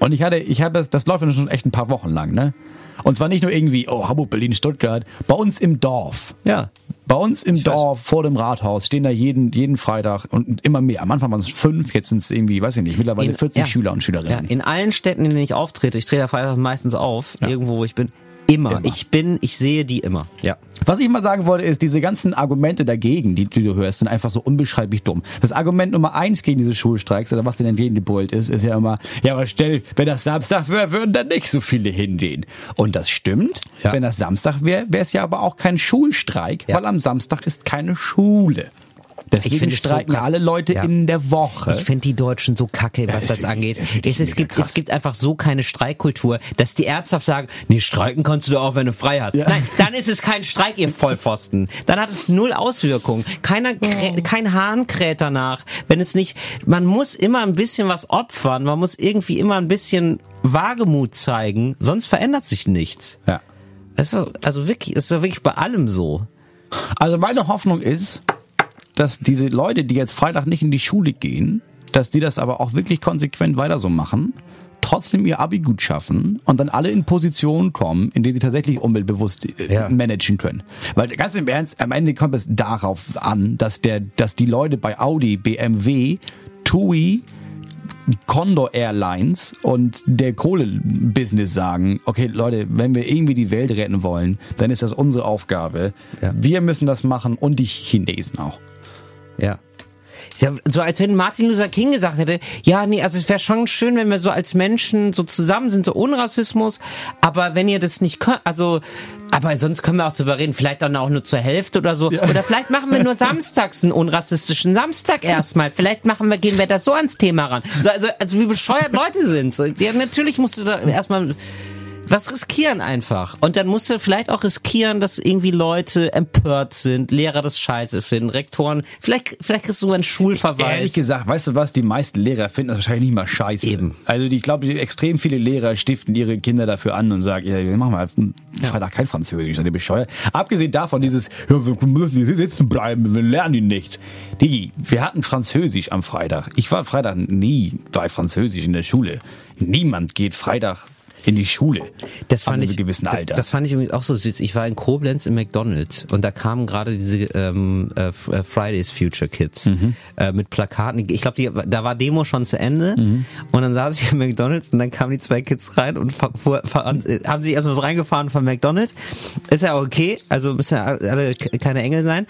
Und ich hatte, ich habe das, das läuft ja schon echt ein paar Wochen lang, ne? Und zwar nicht nur irgendwie, oh, Hamburg, Berlin, Stuttgart, bei uns im Dorf.
Ja.
Bei uns im
weiß.
Dorf vor dem Rathaus stehen da jeden, jeden Freitag und immer mehr. Am Anfang waren es fünf, jetzt sind es irgendwie, weiß ich nicht, mittlerweile
In-
40
ja.
Schüler und
Ja,
Schülerinnen.
in allen Städten, in denen ich auftrete, ich trete ja Freitag meistens auf, irgendwo, wo ich bin, immer.
Immer.
Ich bin, ich sehe die immer. Ja.
Was ich mal sagen wollte, ist, diese ganzen Argumente dagegen, die, die du hörst, sind einfach so unbeschreiblich dumm. Das Argument Nummer eins gegen diese Schulstreiks, oder was denn entgegengebrüllt ist, ist ja immer, ja, aber stell, wenn das Samstag wäre, würden da nicht so viele hingehen. Und das stimmt.
Ja.
Wenn das Samstag wäre, wäre es ja aber auch kein Schulstreik,
Ja.
weil am Samstag ist keine Schule. Deswegen
so
streiken
krass.
alle Leute
Ja.
in der Woche.
Ich finde die Deutschen so kacke, was
das
das
ich-
angeht.
das ich
Es, es, gibt,
krass.
es gibt einfach so keine Streikkultur, dass die ernsthaft sagen, nee, streiken kannst du doch auch, wenn du frei hast.
Ja.
Nein, dann ist es kein Streik, ihr Vollpfosten. Dann hat es null Auswirkungen. Keiner, krä- kein Hahn kräht danach. Wenn es nicht, man muss immer ein bisschen was opfern, man muss irgendwie immer ein bisschen Wagemut zeigen, sonst verändert sich nichts.
ja.
Also, also wirklich, ist doch wirklich bei allem so.
Also meine Hoffnung ist, dass diese Leute, die jetzt Freitag nicht in die Schule gehen, dass die das aber auch wirklich konsequent weiter so machen, trotzdem ihr Abi gut schaffen und dann alle in Positionen kommen, in denen sie tatsächlich umweltbewusst äh,
Ja.
managen können. Weil ganz im Ernst, am Ende kommt es darauf an, dass der, dass die Leute bei Audi, BMW, TUI, Condor Airlines und der Kohlebusiness sagen, okay Leute, wenn wir irgendwie die Welt retten wollen, dann ist das unsere Aufgabe.
Ja.
Wir müssen das machen und die Chinesen auch.
Ja. Ja, so als wenn Martin Luther King gesagt hätte, ja, nee, also es wäre schon schön, wenn wir so als Menschen so zusammen sind, so ohne Rassismus, aber wenn ihr das nicht könnt, also, aber sonst können wir auch drüber reden, vielleicht dann auch nur zur Hälfte oder so, oder vielleicht machen wir nur samstags einen unrassistischen Samstag erstmal, vielleicht machen wir, gehen wir das so ans Thema ran. So, also, also wie bescheuert Leute sind, so, ja, natürlich musst du da erstmal was riskieren einfach. Und dann musst du vielleicht auch riskieren, dass irgendwie Leute empört sind, Lehrer das scheiße finden, Rektoren, vielleicht, vielleicht kriegst du einen Schulverweis.
Ehrlich gesagt, weißt du was, die meisten Lehrer finden das wahrscheinlich nicht mal scheiße.
Eben.
Also die- ich glaube, extrem viele Lehrer stiften ihre Kinder dafür an und sagen, ja, wir machen mal Freitag kein Französisch, seid ihr bescheuert. Abgesehen davon dieses, ja, wir müssen hier sitzen bleiben, wir lernen die nichts. Digi, wir hatten Französisch am Freitag. Ich war Freitag nie bei Französisch in der Schule. Niemand geht Freitag in die Schule.
Das fand ich,
gewissen Alter.
das fand ich übrigens auch so süß. Ich war in Koblenz im McDonald's und da kamen gerade diese ähm, äh, äh, Fridays Future Kids
Mhm.
äh, mit Plakaten. Ich glaube, da war Demo schon zu Ende
Mhm.
und dann saß ich im McDonald's und dann kamen die zwei Kids rein und fuhr, äh, haben sich erstmal so reingefahren von McDonald's. Ist ja okay, also müssen ja alle keine Engel sein.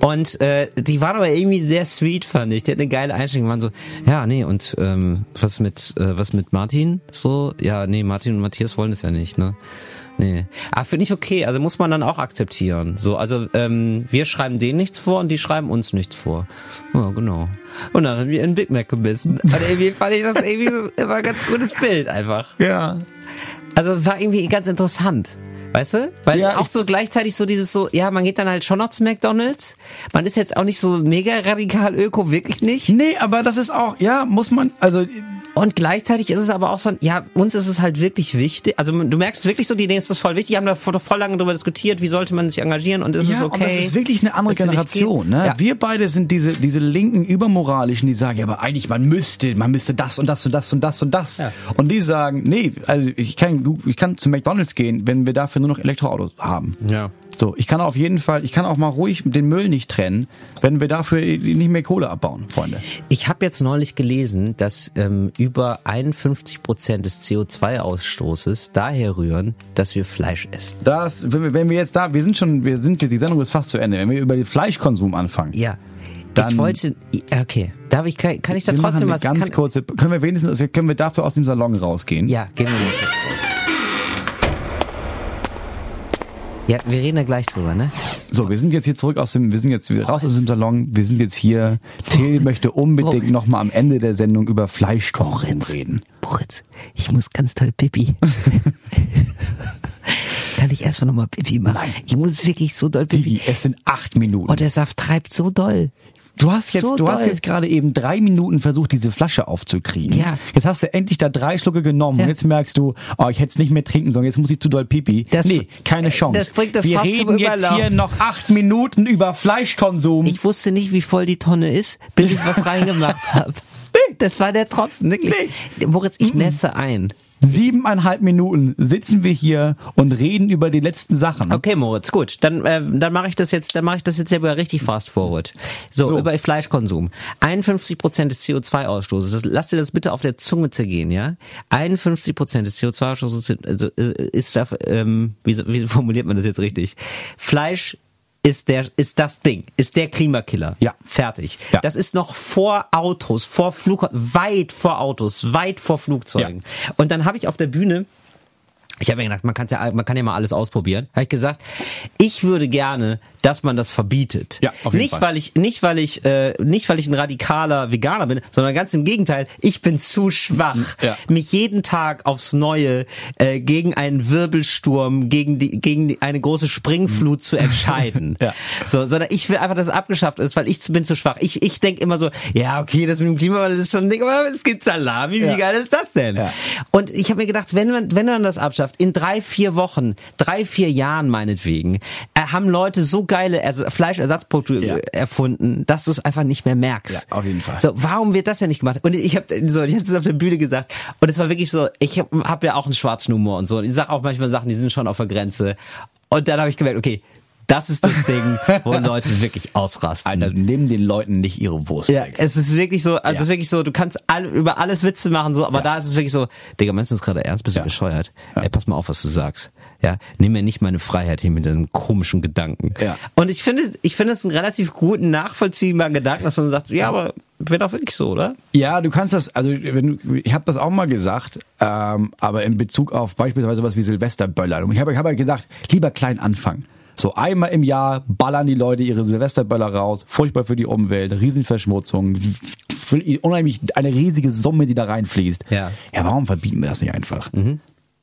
Und äh, die waren aber irgendwie sehr sweet, fand ich. Die hatten eine geile Einstellung. Die waren so, ja, nee, und ähm, was mit äh, was mit Martin? So, ja, nee, Martin und Matthias wollen es ja nicht, ne? Nee. Aber finde ich okay, also muss man dann auch akzeptieren. So, also ähm, wir schreiben denen nichts vor und die schreiben uns nichts vor. Ja, genau. Und dann haben wir einen Big Mac gebissen. Und irgendwie fand ich das irgendwie so immer ein ganz gutes Bild einfach.
ja.
Also war irgendwie ganz interessant. Weißt du? Weil
Ja,
auch so gleichzeitig so dieses so, ja, man geht dann halt schon noch zu McDonalds. Man ist jetzt auch nicht so mega radikal öko, wirklich nicht.
Nee, aber das ist auch, ja, muss man, also
Und gleichzeitig ist es aber auch so, ein, ja, uns ist es halt wirklich wichtig. Also du merkst wirklich so, die denen ist das voll wichtig. Die haben da voll, voll lange darüber diskutiert, wie sollte man sich engagieren und ist
ja,
es okay.
und das ist wirklich eine andere Generation. Ne?
Ja.
Wir beide sind diese, diese linken Übermoralischen, die sagen, ja, aber eigentlich man müsste, man müsste das und das und das und das und das.
Ja.
Und die sagen, nee, also ich kann, ich kann zu McDonalds gehen, wenn wir dafür nur noch Elektroautos haben.
Ja.
So, ich kann auf jeden Fall, ich kann auch mal ruhig den Müll nicht trennen, wenn wir dafür nicht mehr Kohle abbauen, Freunde.
Ich habe jetzt neulich gelesen, dass ähm, über 51 Prozent des CO2-Ausstoßes daher rühren, dass wir Fleisch essen.
Das, wenn wir, wenn wir jetzt da, wir sind schon, wir sind, die Sendung ist fast zu Ende, wenn wir über den Fleischkonsum anfangen.
Ja.
Dann-
ich wollte, okay, darf ich, kann, kann ich da
wir
trotzdem was?
ganz
kann,
kurze, können wir wenigstens, können wir dafür aus dem Salon rausgehen?
Ja, gehen wir mal kurz raus. Ja, wir reden da gleich drüber, ne?
So, wir sind jetzt hier zurück aus dem, wir sind jetzt raus aus dem Salon, wir sind jetzt hier. Till möchte unbedingt nochmal am Ende der Sendung über Fleischkonsum reden.
Moritz, ich muss ganz toll pipi. kann ich erst mal nochmal Pipi machen?
Nein.
Ich muss wirklich so doll Pipi.
Digi, es sind acht Minuten.
Oh, der Saft treibt so doll.
Du hast jetzt,
So
du hast
doll.
jetzt gerade eben drei Minuten versucht, diese Flasche aufzukriegen.
Ja.
Jetzt hast du endlich da drei Schlucke genommen
Ja.
und jetzt merkst du, oh, ich hätte es nicht mehr trinken sollen, jetzt muss ich zu doll pipi.
Das-
nee, keine Chance.
das bringt das
Wir
Fass zum
reden jetzt hier noch acht Minuten über Fleischkonsum.
Ich wusste nicht, wie voll die Tonne ist, bis ich was reingemacht habe. Das war der Tropfen, wirklich. Moritz, ich nässe ein.
Siebeneinhalb Minuten sitzen wir hier und reden über die letzten Sachen.
Okay, Moritz, gut. Dann, äh, dann mache ich das jetzt, dann mache ich das jetzt aber richtig fast forward. So,
So.
über Fleischkonsum. 51 Prozent des CO2-Ausstoßes. Das, lass dir das bitte auf der Zunge zergehen, ja? 51 Prozent des CO2-Ausstoßes sind, also, äh, ist da, ähm, wie, wie formuliert man das jetzt richtig? Fleisch ist der, ist das Ding, ist der Klimakiller.
Ja.
Fertig.
Ja.
Das ist noch vor Autos, vor Flug, weit vor Autos, weit vor Flugzeugen. Und dann habe ich auf der Bühne ich habe mir gedacht, man, kann's ja, man kann ja mal alles ausprobieren. Habe ich gesagt, ich würde gerne, dass man das verbietet.
Ja, auf jeden
nicht
Fall.
weil ich, nicht weil ich, äh, nicht weil ich ein radikaler Veganer bin, sondern ganz im Gegenteil. Ich bin zu schwach,
Ja.
mich jeden Tag aufs Neue äh, gegen einen Wirbelsturm, gegen die, gegen die, eine große Springflut zu entscheiden.
Ja.
So, sondern ich will einfach, dass es abgeschafft ist, weil ich bin zu schwach. Ich, ich denke immer so, ja okay, das mit dem Klimawandel ist schon ein Ding, aber es gibt Salami. Wie
Ja.
geil ist das denn?
Ja.
Und ich habe mir gedacht, wenn man, wenn man das abschafft, in drei, vier Wochen, drei, vier Jahren meinetwegen, äh, haben Leute so geile Ers Fleischersatzprodukte
Ja.
erfunden, dass du es einfach nicht mehr merkst.
Ja, auf jeden Fall.
So, warum wird das ja nicht gemacht? Und ich habe so, ich es auf der Bühne gesagt und es war wirklich so, ich habe hab ja auch einen schwarzen Humor und so. Und ich sage auch manchmal Sachen, die sind schon auf der Grenze. Und dann habe ich gemerkt, okay, das ist das Ding, wo Leute wirklich ausrasten.
Alter, nimm den Leuten nicht ihre Wurst
Ja,
weg.
es ist wirklich so, also
Ja.
wirklich so, du kannst all, über alles Witze machen, so, aber da ist es wirklich so, Digga, meinst du das gerade ernst? Bist du
Ja.
bescheuert? Ey, pass mal auf, was du sagst. Ja, nimm mir nicht meine Freiheit hier mit deinem komischen Gedanken.
Ja.
Und ich finde, ich finde es einen relativ guten, nachvollziehbaren Gedanken, dass man sagt, ja, aber wird auch wirklich so, oder?
Ja, du kannst das, also wenn du, ich habe das auch mal gesagt, ähm, aber in Bezug auf beispielsweise was wie Silvesterböller. Und ich habe ich hab ja gesagt, lieber klein anfangen. So einmal im Jahr ballern die Leute ihre Silvesterböller raus, furchtbar für die Umwelt, Riesenverschmutzung, unheimlich eine riesige Summe, die da reinfließt.
Ja.
Ja, warum verbieten wir das nicht einfach?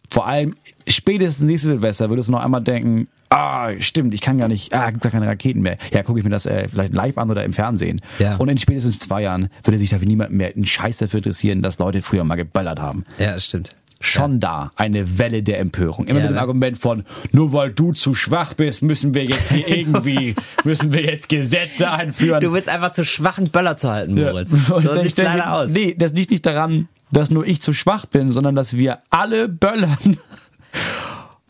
Vor allem spätestens nächstes Silvester würdest du noch einmal denken, ah, stimmt, ich kann gar nicht, ah, gibt gar keine Raketen mehr. Ja, gucke ich mir das äh, vielleicht live an oder im Fernsehen.
Ja.
Und in spätestens zwei Jahren würde sich dafür niemand mehr einen Scheiß dafür interessieren, dass Leute früher mal geböllert haben.
Ja, das stimmt.
Schon da eine Welle der Empörung. Immer
Ja,
mit dem
ne?
Argument von, nur weil du zu schwach bist, müssen wir jetzt hier irgendwie, müssen wir jetzt Gesetze einführen.
Du willst einfach zu schwachen Böller zu halten,
Ja.
Moritz.
Und
So sieht's leider aus.
Nee, das liegt nicht daran, dass nur ich zu schwach bin, sondern dass wir alle böllern.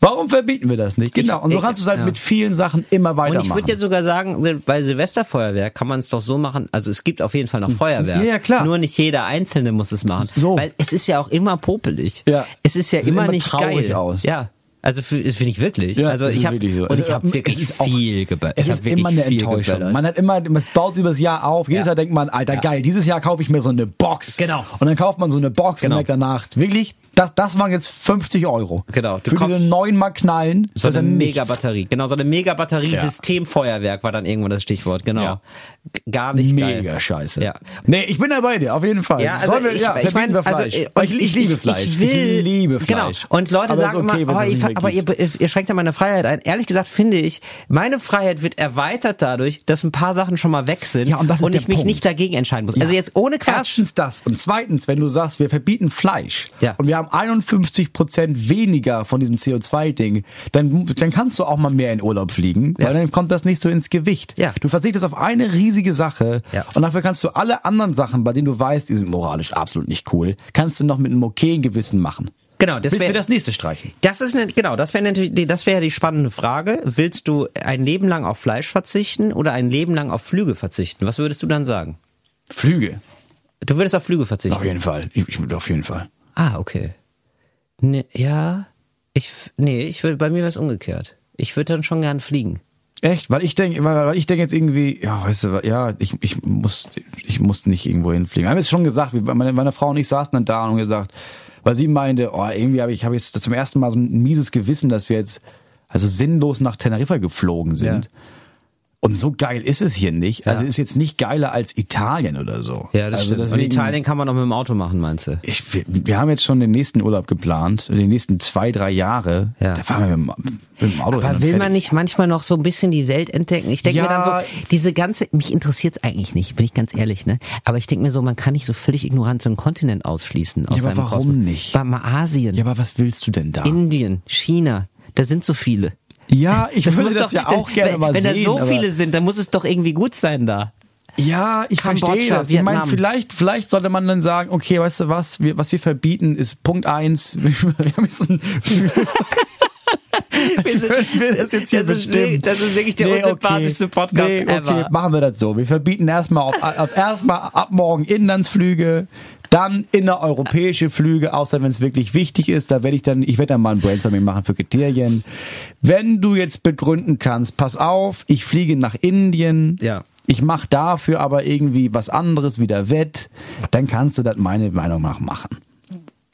Warum verbieten wir das nicht? Genau. Und so kannst du es halt
ja.
mit vielen Sachen immer
Und
weitermachen.
ich würde jetzt sogar sagen, bei Silvesterfeuerwerk kann man es doch so machen, also es gibt auf jeden Fall noch Feuerwerk.
Ja, ja, klar.
Nur nicht jeder Einzelne muss es machen.
So.
Weil es ist ja auch immer popelig.
Ja.
Es ist ja
Es
immer,
immer
nicht
traurig
geil.
aus.
Ja. Also für, das finde ich wirklich.
Ja,
also ich habe
wirklich so.
und
Es
ich habe wirklich
es ist auch-
viel geböllert.
Es ist immer eine Enttäuschung.
geböllert.
Man hat immer, man baut über das Jahr auf. Jedes
Ja.
Jahr denkt man, Alter,
Ja.
geil, dieses Jahr kaufe ich mir so eine Box.
Genau.
Und dann kauft man so eine Box
Genau.
und merkt danach, wirklich, das, das waren jetzt 50 Euro.
Genau. Du
Für diese neuen mal knallen.
so eine. Mega-Batterie. Genau, so eine Mega-Batterie-Systemfeuerwerk war dann irgendwann das Stichwort. Genau. Gar nicht geil.
Mega scheiße.
Ja.
Nee, ich bin da bei dir, auf jeden Fall.
Ja, also
Sollen wir,
ich,
ja,
ich meine, also
Fleisch.
äh,
ich, ich, liebe Fleisch.
Ich, will,
liebe
Genau.
Fleisch.
Und Leute
Aber
sagen
okay,
immer, oh,
mehr
aber ihr, ihr schränkt ja meine Freiheit ein. Ehrlich gesagt finde ich, meine Freiheit wird erweitert dadurch, dass ein paar Sachen schon mal weg sind
Ja, und das ist der
ich mich
Punkt.
nicht dagegen entscheiden muss.
Ja.
Also jetzt ohne Quatsch.
Erstens das. Und zweitens, wenn du sagst, wir verbieten Fleisch
Ja.
und wir haben 51 Prozent weniger von diesem CO2-Ding, dann, dann kannst du auch mal mehr in Urlaub fliegen,
Ja.
weil dann kommt das nicht so ins Gewicht.
Ja.
Du verzichtest auf eine riesige Sache
Ja.
und dafür kannst du alle anderen Sachen, bei denen du weißt, die sind moralisch absolut nicht cool, kannst du noch mit einem okayen Gewissen machen.
Genau, das
Bis
wär-
wir das nächste streichen.
Das ist eine, genau, das wäre natürlich, die- das wäre die spannende Frage. Willst du ein Leben lang auf Fleisch verzichten oder ein Leben lang auf Flüge verzichten? Was würdest du dann sagen?
Flüge.
Du würdest auf Flüge verzichten.
Auf jeden Fall. Ich, ich würde auf jeden Fall.
Ah, okay. Ne, ja, ich, nee, ich würde, bei mir wäre es umgekehrt. Ich würde dann schon gern fliegen.
Echt? Weil ich denke, weil ich denke jetzt irgendwie, ja, weißt du, ja, ich, ich muss, ich muss nicht irgendwo hinfliegen. Wir haben es schon gesagt, meine, meine Frau und ich saßen dann da und haben gesagt, weil sie meinte, oh, irgendwie habe ich, habe jetzt zum ersten Mal so ein mieses Gewissen, dass wir jetzt also sinnlos nach Teneriffa geflogen sind. Und so geil ist es hier nicht. Also ist jetzt nicht geiler als Italien oder so.
Ja, das
also
stimmt. Und
deswegen-
Italien kann man auch mit dem Auto machen, meinst du?
Ich, wir, wir haben jetzt schon den nächsten Urlaub geplant, die nächsten zwei, drei Jahre.
Ja.
Da fahren wir mit, dem- mit dem Auto hin
Aber
und
will man nicht manchmal noch so ein bisschen die Welt entdecken? Ich denke
Ja.
mir dann so, diese ganze, mich interessiert es eigentlich nicht, bin ich ganz ehrlich, ne? Aber ich denke mir so, man kann nicht so völlig ignorant so einen Kontinent ausschließen aus
Ja, aber warum
Kosmos.
nicht?
Mal Asien,
Ja, aber was willst du denn da?
Indien, China, da sind so viele.
Ja, ich würde
muss
das ja auch gerne
wenn,
mal
wenn
sehen.
da so viele sind, dann muss es doch irgendwie gut sein da.
Ja, ich
Kambodscha,
verstehe das. Ich meine,
Vietnam.
vielleicht, vielleicht sollte man dann sagen, okay, weißt du was, wir, was wir verbieten ist Punkt eins. Wir müssen,
Wir sind-
wir das jetzt hier
das ist
bestimmen.
wirklich- das ist wirklich der unsympathischste Podcast
nee, okay,
ever.
machen wir das so. Wir verbieten erstmal auf, auf erstmal ab morgen Inlandsflüge, dann innereuropäische Flüge, außer wenn es wirklich wichtig ist. Da werde ich dann, ich werde dann mal ein Brainstorming machen für Kriterien. Wenn du jetzt begründen kannst, pass auf, ich fliege nach Indien.
Ja.
Ich mache dafür aber irgendwie was anderes wieder wett, dann kannst du das meine Meinung nach machen.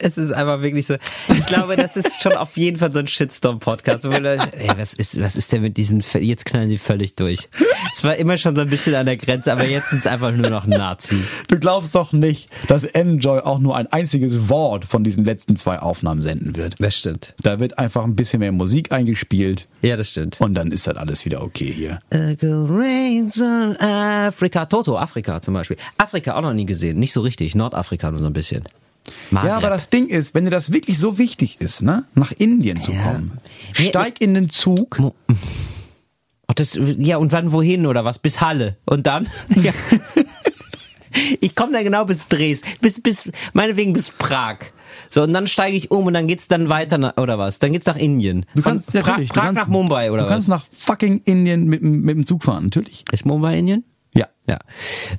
Es ist einfach wirklich so. Ich glaube, das ist schon auf jeden Fall so ein Shitstorm-Podcast. Ey, was ist, was ist denn mit diesen, jetzt knallen sie völlig durch. Es war immer schon so ein bisschen an der Grenze, aber jetzt sind es einfach nur noch Nazis.
Du glaubst doch nicht, dass Enjoy auch nur ein einziges Wort von diesen letzten zwei Aufnahmen senden wird.
Das stimmt.
Da wird einfach ein bisschen mehr Musik eingespielt
Ja, das stimmt.
und dann ist das alles wieder okay hier.
Afrika, Toto, Afrika zum Beispiel. Afrika auch noch nie gesehen, nicht so richtig. Nordafrika nur so ein bisschen. Maghreb.
Ja, aber das Ding ist, wenn dir das wirklich so wichtig ist, ne, nach Indien zu
Ja.
kommen, steig in den Zug.
Ach, das, ja, und wann wohin oder was? Bis Halle. Und dann? Ja. Ich komme dann genau bis Dresden, bis, bis, meinetwegen bis Prag. So, und dann steige ich um und dann geht's dann weiter, nach, oder was? Dann geht's nach Indien.
Du kannst
Von
du
Prag
kannst,
nach Mumbai, oder
Du kannst
was?
nach fucking Indien mit, dem- mit dem Zug fahren, natürlich.
Ist Mumbai Indien?
Ja.
Ja.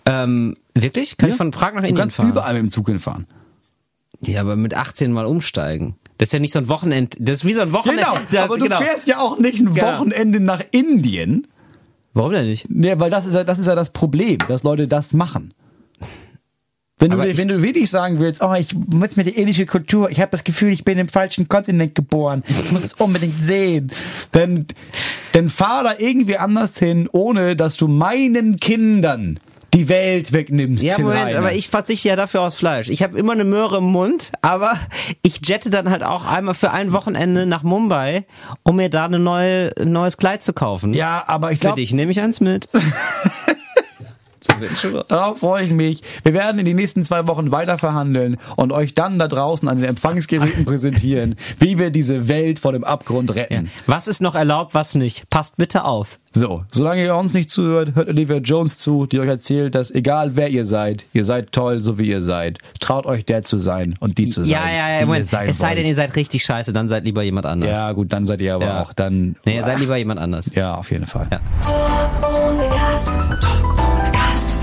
Ähm, wirklich? Kann
Ja.
ich von Prag nach
Du
Indien
kannst
fahren?
überall mit dem Zug hinfahren.
Ja, aber mit 18 mal umsteigen. Das ist ja nicht so ein Wochenend, das ist wie so ein Wochenende.
Genau,
Ja,
aber du
genau.
fährst ja auch nicht ein
Genau.
Wochenende nach Indien.
Warum denn nicht?
Nee, weil das ist ja, das ist ja das Problem, dass Leute das machen. Wenn du,
ich-
wenn du wirklich sagen willst, oh, ich muss mir die indische Kultur, ich habe das Gefühl, ich bin im falschen Kontinent geboren, ich muss es unbedingt sehen, dann, dann fahr da irgendwie anders hin, ohne dass du meinen Kindern die Welt wegnimmst.
Ja, Moment,
Reiners.
aber ich verzichte ja dafür aufs Fleisch. Ich habe immer eine Möhre im Mund, aber ich jette dann halt auch einmal für ein Wochenende nach Mumbai, um mir da eine neue, ein neues Kleid zu kaufen.
Ja, aber ich
Für
glaube,
dich nehme ich eins mit. so bin ich schon.
Darauf freue ich mich. Wir werden in den nächsten zwei Wochen weiter verhandeln und euch dann da draußen an den Empfangsgeräten präsentieren, wie wir diese Welt vor dem Abgrund retten.
Was ist noch erlaubt, was nicht? Passt bitte auf.
So, solange ihr uns nicht zuhört, hört Olivia Jones zu, die euch erzählt, dass egal wer ihr seid, ihr seid toll, so wie ihr seid. Traut euch der zu sein und die zu sein.
Ja, ja, ja,
die
Moment.
ihr sein
Es sei denn,
wollt.
ihr seid richtig scheiße, dann seid lieber jemand anders.
Ja, gut, dann seid ihr aber
Ja.
auch dann.
Nee, ihr seid lieber jemand anders.
Ja, auf jeden Fall.
Ja.